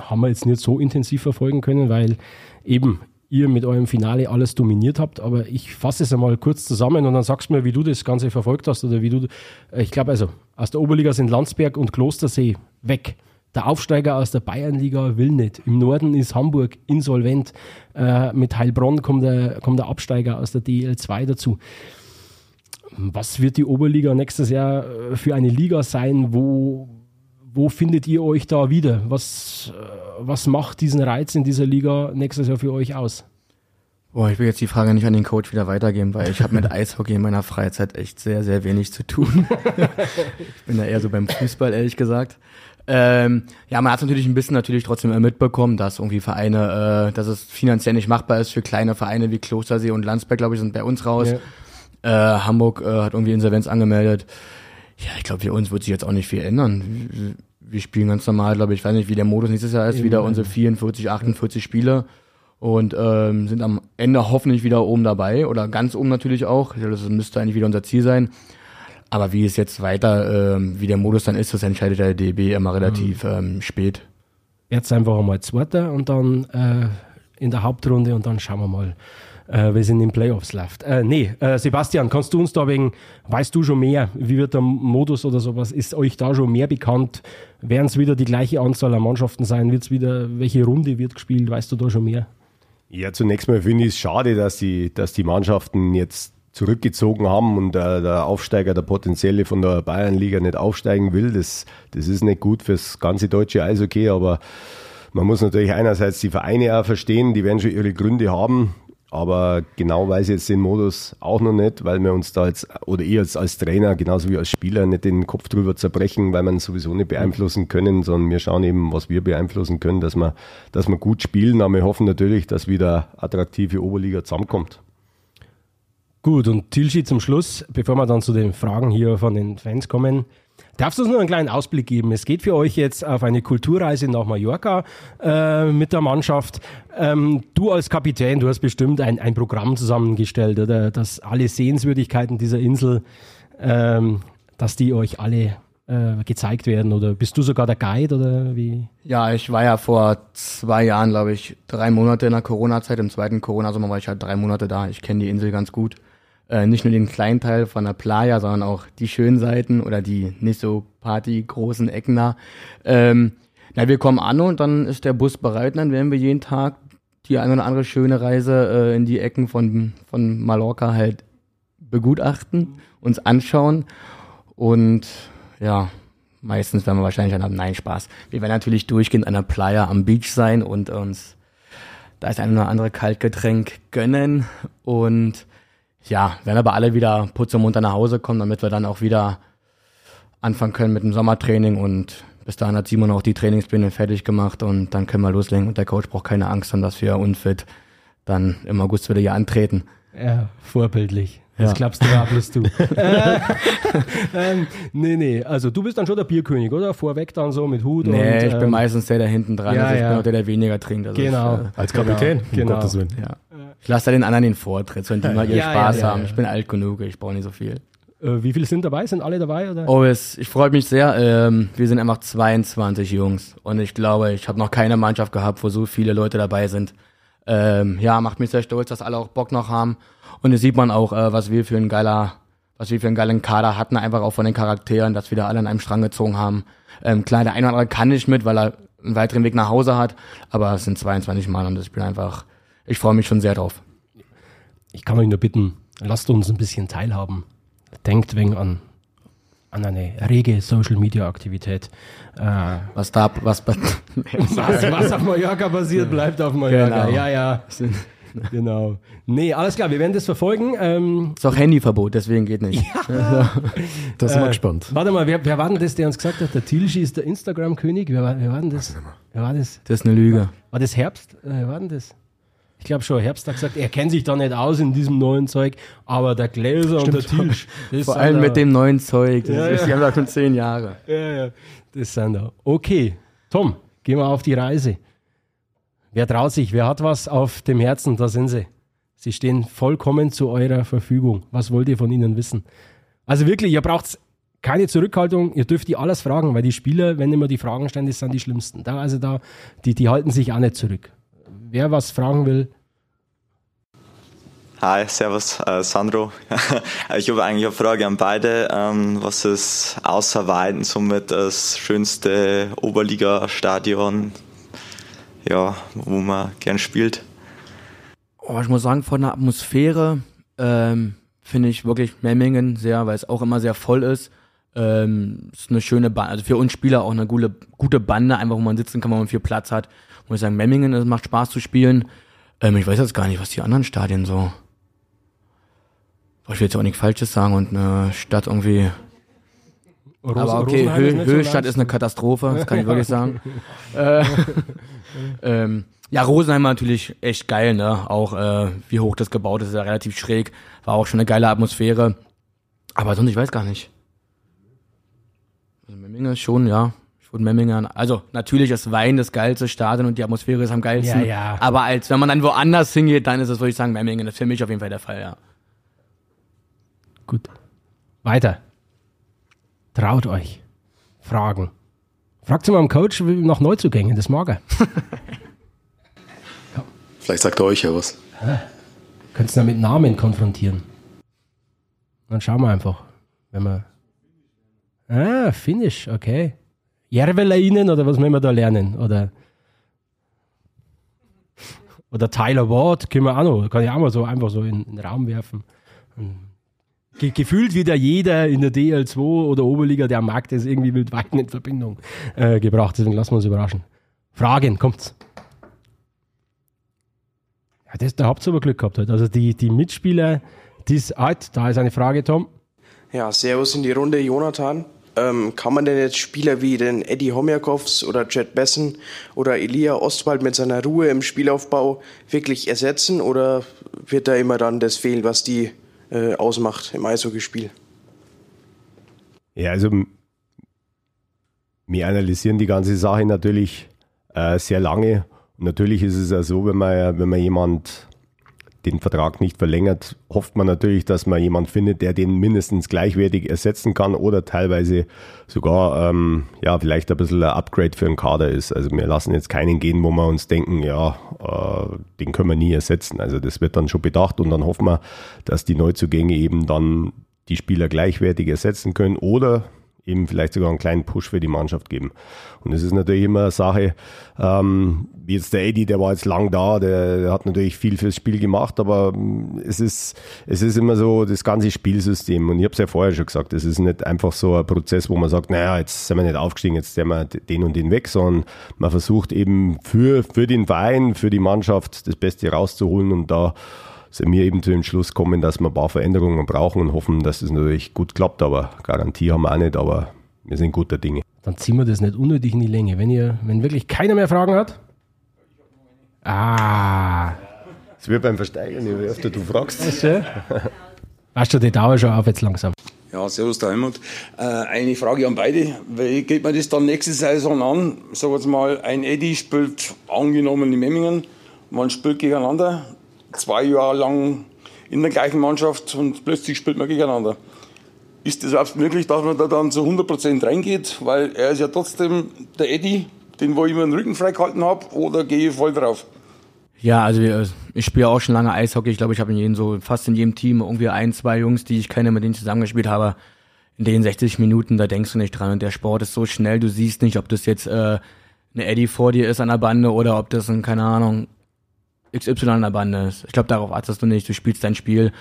haben wir jetzt nicht so intensiv verfolgen können, weil eben ihr mit eurem Finale alles dominiert habt. Aber ich fasse es einmal kurz zusammen und dann sagst du mir, wie du das Ganze verfolgt hast oder wie du. Äh, ich glaube also, aus der Oberliga sind Landsberg und Klostersee weg. Der Aufsteiger aus der Bayernliga will nicht. Im Norden ist Hamburg insolvent. Äh, mit Heilbronn kommt der, kommt der Absteiger aus der DL2 dazu. Was wird die Oberliga nächstes Jahr äh, für eine Liga sein? Wo, wo findet ihr euch da wieder? Was, äh, was macht diesen Reiz in dieser Liga nächstes Jahr für euch aus? Boah, ich will jetzt die Frage nicht an den Coach wieder weitergeben, weil ich habe mit Eishockey in meiner Freizeit echt sehr, sehr wenig zu tun. ich bin da eher so beim Fußball, ehrlich gesagt. Ähm, ja, man hat natürlich ein bisschen natürlich trotzdem mitbekommen, dass irgendwie Vereine, äh, dass es finanziell nicht machbar ist für kleine Vereine wie Klostersee und Landsberg, glaube ich, sind bei uns raus. Ja. Äh, Hamburg äh, hat irgendwie Insolvenz angemeldet. Ja, ich glaube, für uns wird sich jetzt auch nicht viel ändern. Wir, spielen ganz normal, glaube ich, ich weiß nicht, wie der Modus nächstes Jahr ist, Eben, wieder unsere 44, 48 Spiele und ähm, sind am Ende hoffentlich wieder oben dabei oder ganz oben natürlich auch. Das müsste eigentlich wieder unser Ziel sein. Aber wie es jetzt weiter, ähm, wie der Modus dann ist, das entscheidet der DB immer relativ mhm. ähm, spät. Jetzt einfach einmal Zweiter und dann äh, in der Hauptrunde und dann schauen wir mal, äh, wie es in den Playoffs läuft. Äh, nee, äh, Sebastian, kannst du uns da wegen, weißt du schon mehr? Wie wird der Modus oder sowas? Ist euch da schon mehr bekannt? Werden es wieder die gleiche Anzahl an Mannschaften sein? Wird es wieder, welche Runde wird gespielt? Weißt du da schon mehr? Ja, zunächst mal finde ich es schade, dass die, dass die Mannschaften jetzt zurückgezogen haben und äh, der Aufsteiger, der potenzielle von der Bayernliga nicht aufsteigen will. Das, das ist nicht gut fürs ganze deutsche Eishockey, aber man muss natürlich einerseits die Vereine auch verstehen, die werden schon ihre Gründe haben. Aber genau weiß ich jetzt den Modus auch noch nicht, weil wir uns da jetzt, oder ich als, als Trainer, genauso wie als Spieler, nicht den Kopf drüber zerbrechen, weil wir ihn sowieso nicht beeinflussen können, sondern wir schauen eben, was wir beeinflussen können, dass wir, dass wir gut spielen. Aber wir hoffen natürlich, dass wieder attraktive Oberliga zusammenkommt. Gut, und Tilschi zum Schluss, bevor wir dann zu den Fragen hier von den Fans kommen. Darfst du uns nur einen kleinen Ausblick geben? Es geht für euch jetzt auf eine Kulturreise nach Mallorca äh, mit der Mannschaft. Ähm, du als Kapitän, du hast bestimmt ein, ein Programm zusammengestellt, oder? Dass alle Sehenswürdigkeiten dieser Insel, ähm, dass die euch alle äh, gezeigt werden? Oder bist du sogar der Guide oder wie? Ja, ich war ja vor zwei Jahren, glaube ich, drei Monate in der Corona-Zeit. Im zweiten Corona-Sommer war ich halt drei Monate da. Ich kenne die Insel ganz gut äh, nicht nur den kleinen Teil von der Playa, sondern auch die schönen Seiten oder die nicht so party großen Ecken da. Ähm, na, wir kommen an und dann ist der Bus bereit und dann werden wir jeden Tag die eine oder andere schöne Reise äh, in die Ecken von, von Mallorca halt begutachten, uns anschauen und ja, meistens werden wir wahrscheinlich dann haben, nein, Spaß. Wir werden natürlich durchgehend an der Playa am Beach sein und uns da ist ein oder andere Kaltgetränk gönnen und ja, werden aber alle wieder putzmunter nach Hause kommen, damit wir dann auch wieder anfangen können mit dem Sommertraining und bis dahin hat Simon auch die Trainingspläne fertig gemacht und dann können wir loslegen und der Coach braucht keine Angst haben, dass wir unfit dann im August wieder hier antreten. Ja, vorbildlich. Das ja. klappst du ja bloß du. äh, ähm, nee, nee, also du bist dann schon der Bierkönig, oder? Vorweg dann so mit Hut nee, und... Nee, ich bin ähm, meistens der, der hinten dran ja, ist. Ich ja. bin auch der, der weniger trinkt. Also genau. Ich, äh, Als Kapitän, genau. um Gottes Willen. Ja. Ich lasse da den anderen den Vortritt, sollen die mal ihr ja, Spaß ja, ja, haben. Ich bin alt genug, ich brauche nicht so viel. Äh, wie viele sind dabei? Sind alle dabei? Oder? Oh, es, ich freue mich sehr. Ähm, wir sind einfach 22 Jungs und ich glaube, ich habe noch keine Mannschaft gehabt, wo so viele Leute dabei sind. Ähm, ja, macht mich sehr stolz, dass alle auch Bock noch haben. Und jetzt sieht man auch, äh, was wir für ein geiler, was wir für einen geilen Kader hatten, einfach auch von den Charakteren, dass wir da alle an einem Strang gezogen haben. Ähm, klar, der eine oder andere kann nicht mit, weil er einen weiteren Weg nach Hause hat, aber es sind 22 Mann und ich bin einfach ich freue mich schon sehr drauf. Ich kann euch nur bitten, lasst uns ein bisschen teilhaben. Denkt wegen an, an eine rege Social Media Aktivität. Äh, was da, was, was, was auf Mallorca passiert, bleibt auf Mallorca. Genau. Ja, ja. Genau. Nee, alles klar, wir werden das verfolgen. Ähm, ist auch Handyverbot, deswegen geht nicht. Ja. das ist mal äh, gespannt. Warte mal, wer, wer war denn das, der uns gesagt hat, der Tilschi ist der Instagram-König? Wer, war, wer war denn das? Wer war das? Das ist eine Lüge. War das Herbst? Äh, wer war denn das? Ich glaube schon, Herbst hat gesagt, er kennt sich da nicht aus in diesem neuen Zeug, aber der Gläser Stimmt und der Tisch. Vor allem da. mit dem neuen Zeug, das ja, ist, ja. die haben da schon zehn Jahre. Ja, ja, das sind da. Okay, Tom, gehen wir auf die Reise. Wer traut sich, wer hat was auf dem Herzen, da sind sie. Sie stehen vollkommen zu eurer Verfügung. Was wollt ihr von ihnen wissen? Also wirklich, ihr braucht keine Zurückhaltung, ihr dürft die alles fragen, weil die Spieler, wenn immer die Fragen stellen, das sind die schlimmsten. Da, also da, die, die halten sich auch nicht zurück wer was fragen will. Hi, servus, äh, Sandro. ich habe eigentlich eine Frage an beide. Ähm, was ist außer Weiden somit das schönste Oberliga-Stadion, ja, wo man gern spielt? Oh, ich muss sagen, von der Atmosphäre ähm, finde ich wirklich Memmingen sehr, weil es auch immer sehr voll ist. Ähm, ist eine schöne Bande, also für uns Spieler auch eine gute, gute Bande, einfach wo man sitzen kann, wo man viel Platz hat muss ich sagen, Memmingen, es macht Spaß zu spielen. Ähm, ich weiß jetzt gar nicht, was die anderen Stadien so. Ich will jetzt auch nichts Falsches sagen und eine Stadt irgendwie. Rose, aber okay, Hö Höchstadt ist eine Katastrophe, das kann ich wirklich sagen. äh, ähm, ja, Rosenheim war natürlich echt geil, ne? Auch äh, wie hoch das gebaut ist, ist ja relativ schräg. War auch schon eine geile Atmosphäre. Aber sonst, ich weiß gar nicht. Also Memmingen ist schon, ja, von Memmingen. Also natürlich ist Wein das geilste Stadion und die Atmosphäre ist am geilsten. Ja, ja. Aber als wenn man dann woanders hingeht, dann ist es, würde ich sagen, Memmingen. Das ist für mich auf jeden Fall der Fall, ja. Gut. Weiter. Traut euch. Fragen. Fragt mal am Coach nach Neuzugängen, das mag er. ja. Vielleicht sagt er euch ja was. Könntest du mit Namen konfrontieren. Dann schauen wir einfach, wenn wir. Ah, Finnisch, okay. Järveläinen oder was müssen wir da lernen? Oder, oder Tyler Ward, können wir auch noch, kann ich auch mal so einfach so in, in den Raum werfen. Ge gefühlt wieder jeder in der DL2 oder Oberliga, der am Markt ist, irgendwie mit Weiden in Verbindung äh, gebracht. Deswegen lassen wir uns überraschen. Fragen, kommt's. Ja, das, da habt ihr aber Glück gehabt heute. Also die, die Mitspieler, die ist alt. Da ist eine Frage, Tom. Ja, Servus in die Runde, Jonathan. Ähm, kann man denn jetzt Spieler wie den Eddie Homjakovs oder Jet Bessen oder Elia Ostwald mit seiner Ruhe im Spielaufbau wirklich ersetzen oder wird da immer dann das fehlen, was die äh, ausmacht im Eishockeyspiel? Ja, also wir analysieren die ganze Sache natürlich äh, sehr lange. Und natürlich ist es ja so, wenn man, wenn man jemand den Vertrag nicht verlängert, hofft man natürlich, dass man jemand findet, der den mindestens gleichwertig ersetzen kann oder teilweise sogar ähm, ja vielleicht ein bisschen ein Upgrade für einen Kader ist. Also wir lassen jetzt keinen gehen, wo wir uns denken, ja, äh, den können wir nie ersetzen. Also das wird dann schon bedacht und dann hoffen wir, dass die Neuzugänge eben dann die Spieler gleichwertig ersetzen können oder eben vielleicht sogar einen kleinen Push für die Mannschaft geben. Und es ist natürlich immer eine Sache, ähm, wie jetzt der Eddie, der war jetzt lang da, der, der, hat natürlich viel fürs Spiel gemacht, aber es ist, es ist immer so das ganze Spielsystem. Und ich habe es ja vorher schon gesagt, es ist nicht einfach so ein Prozess, wo man sagt, naja, jetzt sind wir nicht aufgestiegen, jetzt sind wir den und den weg, sondern man versucht eben für, für den Verein, für die Mannschaft das Beste rauszuholen und da sind wir eben zu dem Schluss kommen, dass wir ein paar Veränderungen brauchen und hoffen, dass es natürlich gut klappt. Aber Garantie haben wir auch nicht, aber wir sind guter Dinge. Dann ziehen wir das nicht unnötig in die Länge. Wenn ihr, wenn wirklich keiner mehr Fragen hat. Ah. Es wird beim Versteigern, je öfter du fragst. Weißt du, die Dauer schon auf jetzt langsam. Ja, servus der Helmut. Äh, eine Frage an beide. Wie geht man das dann nächste Saison an? Sagen wir jetzt mal, ein Eddy spielt angenommen in Memmingen, man spielt gegeneinander zwei Jahre lang in der gleichen Mannschaft und plötzlich spielt man gegeneinander. Ist es überhaupt möglich, dass man da dann zu 100% reingeht? Weil er ist ja trotzdem der Eddie, den wo ich immer den Rücken freigehalten habe, oder gehe ich voll drauf? Ja, also ich spiele auch schon lange Eishockey. Ich glaube, ich habe in jedem, so fast in jedem Team irgendwie ein, zwei Jungs, die ich kenne, mit denen ich zusammengespielt habe. In den 60 Minuten, da denkst du nicht dran. Und der Sport ist so schnell, du siehst nicht, ob das jetzt äh, eine Eddie vor dir ist an der Bande oder ob das ein, keine Ahnung, XY an der Bande ist. Ich glaube, darauf achtest du nicht. Du spielst dein Spiel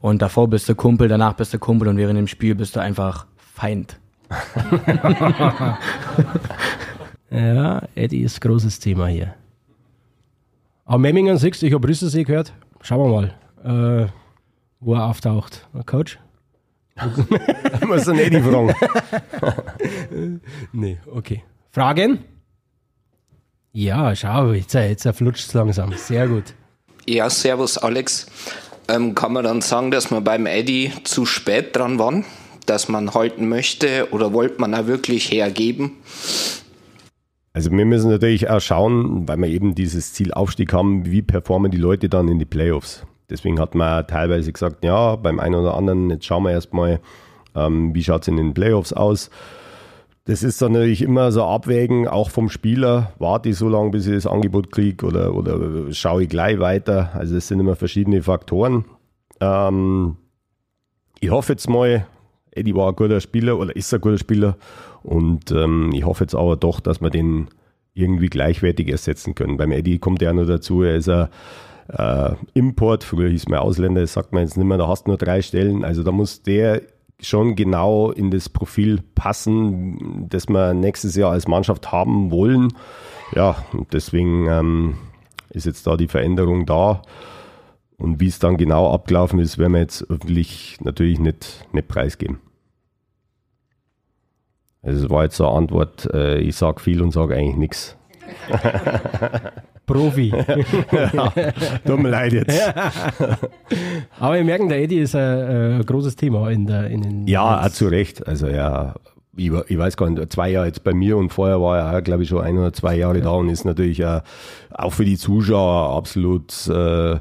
und davor bist du Kumpel, danach bist du Kumpel und während dem Spiel bist du einfach Feind. ja, Eddie ist großes Thema hier. Aber Memmingen siehst ich habe Rüsselsee gehört. Schauen wir mal, äh, wo er auftaucht. Coach? Ich muss den Eddie fragen. nee, okay. Fragen? Ja, schau, jetzt, jetzt flutscht es langsam. Sehr gut. Ja, servus Alex. Ähm, kann man dann sagen, dass man beim Eddy zu spät dran war, dass man halten möchte oder wollte man auch wirklich hergeben? Also wir müssen natürlich auch schauen, weil wir eben dieses Zielaufstieg haben, wie performen die Leute dann in die Playoffs. Deswegen hat man teilweise gesagt, ja, beim einen oder anderen, jetzt schauen wir erstmal, ähm, wie schaut es in den Playoffs aus. Das ist dann natürlich immer so Abwägen, auch vom Spieler. Warte ich so lange, bis ich das Angebot kriege oder, oder schaue ich gleich weiter? Also es sind immer verschiedene Faktoren. Ähm, ich hoffe jetzt mal, Eddie war ein guter Spieler oder ist ein guter Spieler und ähm, ich hoffe jetzt aber doch, dass wir den irgendwie gleichwertig ersetzen können. Beim Eddie kommt ja noch dazu, er ist ein äh, Import, früher hieß man Ausländer, das sagt man jetzt nicht mehr, da hast du nur drei Stellen. Also da muss der schon genau in das Profil passen, das wir nächstes Jahr als Mannschaft haben wollen. Ja, und deswegen ähm, ist jetzt da die Veränderung da. Und wie es dann genau abgelaufen ist, werden wir jetzt öffentlich natürlich nicht, nicht preisgeben. Also es war jetzt so eine Antwort, äh, ich sage viel und sage eigentlich nichts. Profi. ja, tut mir leid jetzt. Aber wir merken, der Eddie ist ein, ein großes Thema in, der, in den. Ja, auch zu Recht. Also ja, ich, ich, weiß gar nicht, zwei Jahre jetzt bei mir und vorher war er auch, glaube ich, schon ein oder zwei Jahre da und ist natürlich auch, auch für die Zuschauer absolut äh,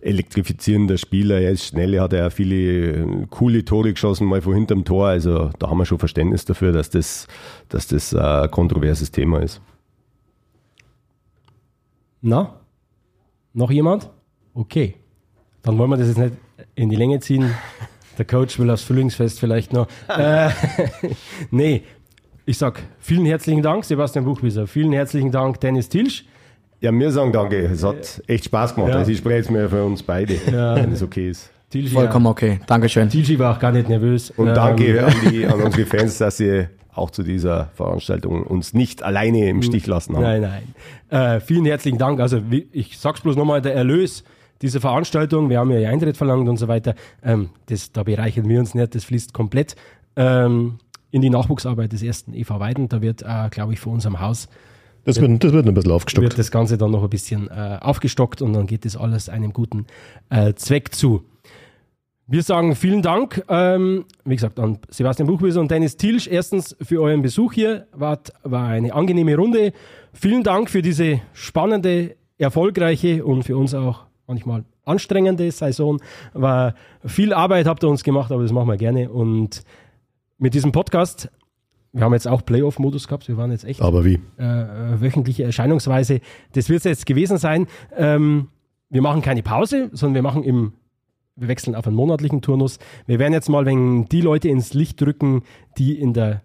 elektrifizierender Spieler. Er ist schnell, er hat ja viele coole Tore geschossen, mal vor hinterm Tor. Also da haben wir schon Verständnis dafür, dass das, dass das ein kontroverses Thema ist. Na? Noch jemand? Okay. Dann wollen wir das jetzt nicht in die Länge ziehen. Der Coach will aufs Frühlingsfest vielleicht noch. äh, nee, ich sag vielen herzlichen Dank, Sebastian Buchwieser. Vielen herzlichen Dank, Dennis Tilsch. Ja, wir sagen danke. Es hat echt Spaß gemacht. Ja. Also ich spreche jetzt mehr für uns beide, wenn es okay ist. Tilschi, Vollkommen okay. Dankeschön. Tilschi war auch gar nicht nervös. Und Ähm, danke an, die, an unsere Fans, dass sie auch zu dieser Veranstaltung uns nicht alleine im Stich lassen haben. Nein, nein. Äh, vielen herzlichen Dank. Also ich sag's bloß nochmal, der Erlös dieser Veranstaltung, wir haben ja Eintritt verlangt und so weiter, ähm, das, da bereichern wir uns nicht, das fließt komplett ähm, in die Nachwuchsarbeit des ersten EV Weiden. Da wird, äh, glaube ich, vor unserem Haus Das wird, das wird ein bisschen wird aufgestockt. das Ganze dann noch ein bisschen äh, aufgestockt und dann geht das alles einem guten äh, Zweck zu. Wir sagen vielen Dank, ähm, wie gesagt, an Sebastian Buchwieser und Dennis Tilsch. Erstens für euren Besuch hier, war, war eine angenehme Runde. Vielen Dank für diese spannende, erfolgreiche und für uns auch manchmal anstrengende Saison. War viel Arbeit habt ihr uns gemacht, aber das machen wir gerne. Und mit diesem Podcast, wir haben jetzt auch Playoff-Modus gehabt, wir waren jetzt echt Aber wie? äh, wöchentliche Erscheinungsweise. Das wird es jetzt gewesen sein. Ähm, wir machen keine Pause, sondern wir machen im, wir wechseln auf einen monatlichen Turnus. Wir werden jetzt mal, wenn die Leute ins Licht drücken, die in der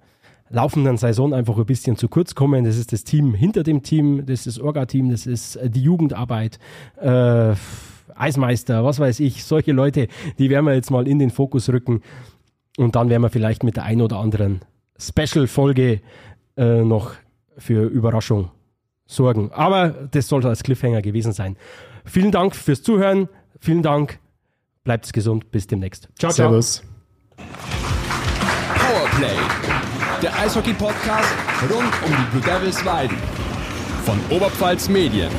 laufenden Saison einfach ein bisschen zu kurz kommen. Das ist das Team hinter dem Team, das ist das Orga-Team, das ist äh, die Jugendarbeit, äh, Eismeister, was weiß ich, solche Leute, die werden wir jetzt mal in den Fokus rücken. Und dann werden wir vielleicht mit der einen oder anderen Special-Folge äh, noch für Überraschung sorgen. Aber das sollte als Cliffhanger gewesen sein. Vielen Dank fürs Zuhören. Vielen Dank. Bleibt gesund. Bis demnächst. Ciao, ciao. Servus. Powerplay, der Eishockey-Podcast rund um die Blue Devils Weiden von Oberpfalz Medien.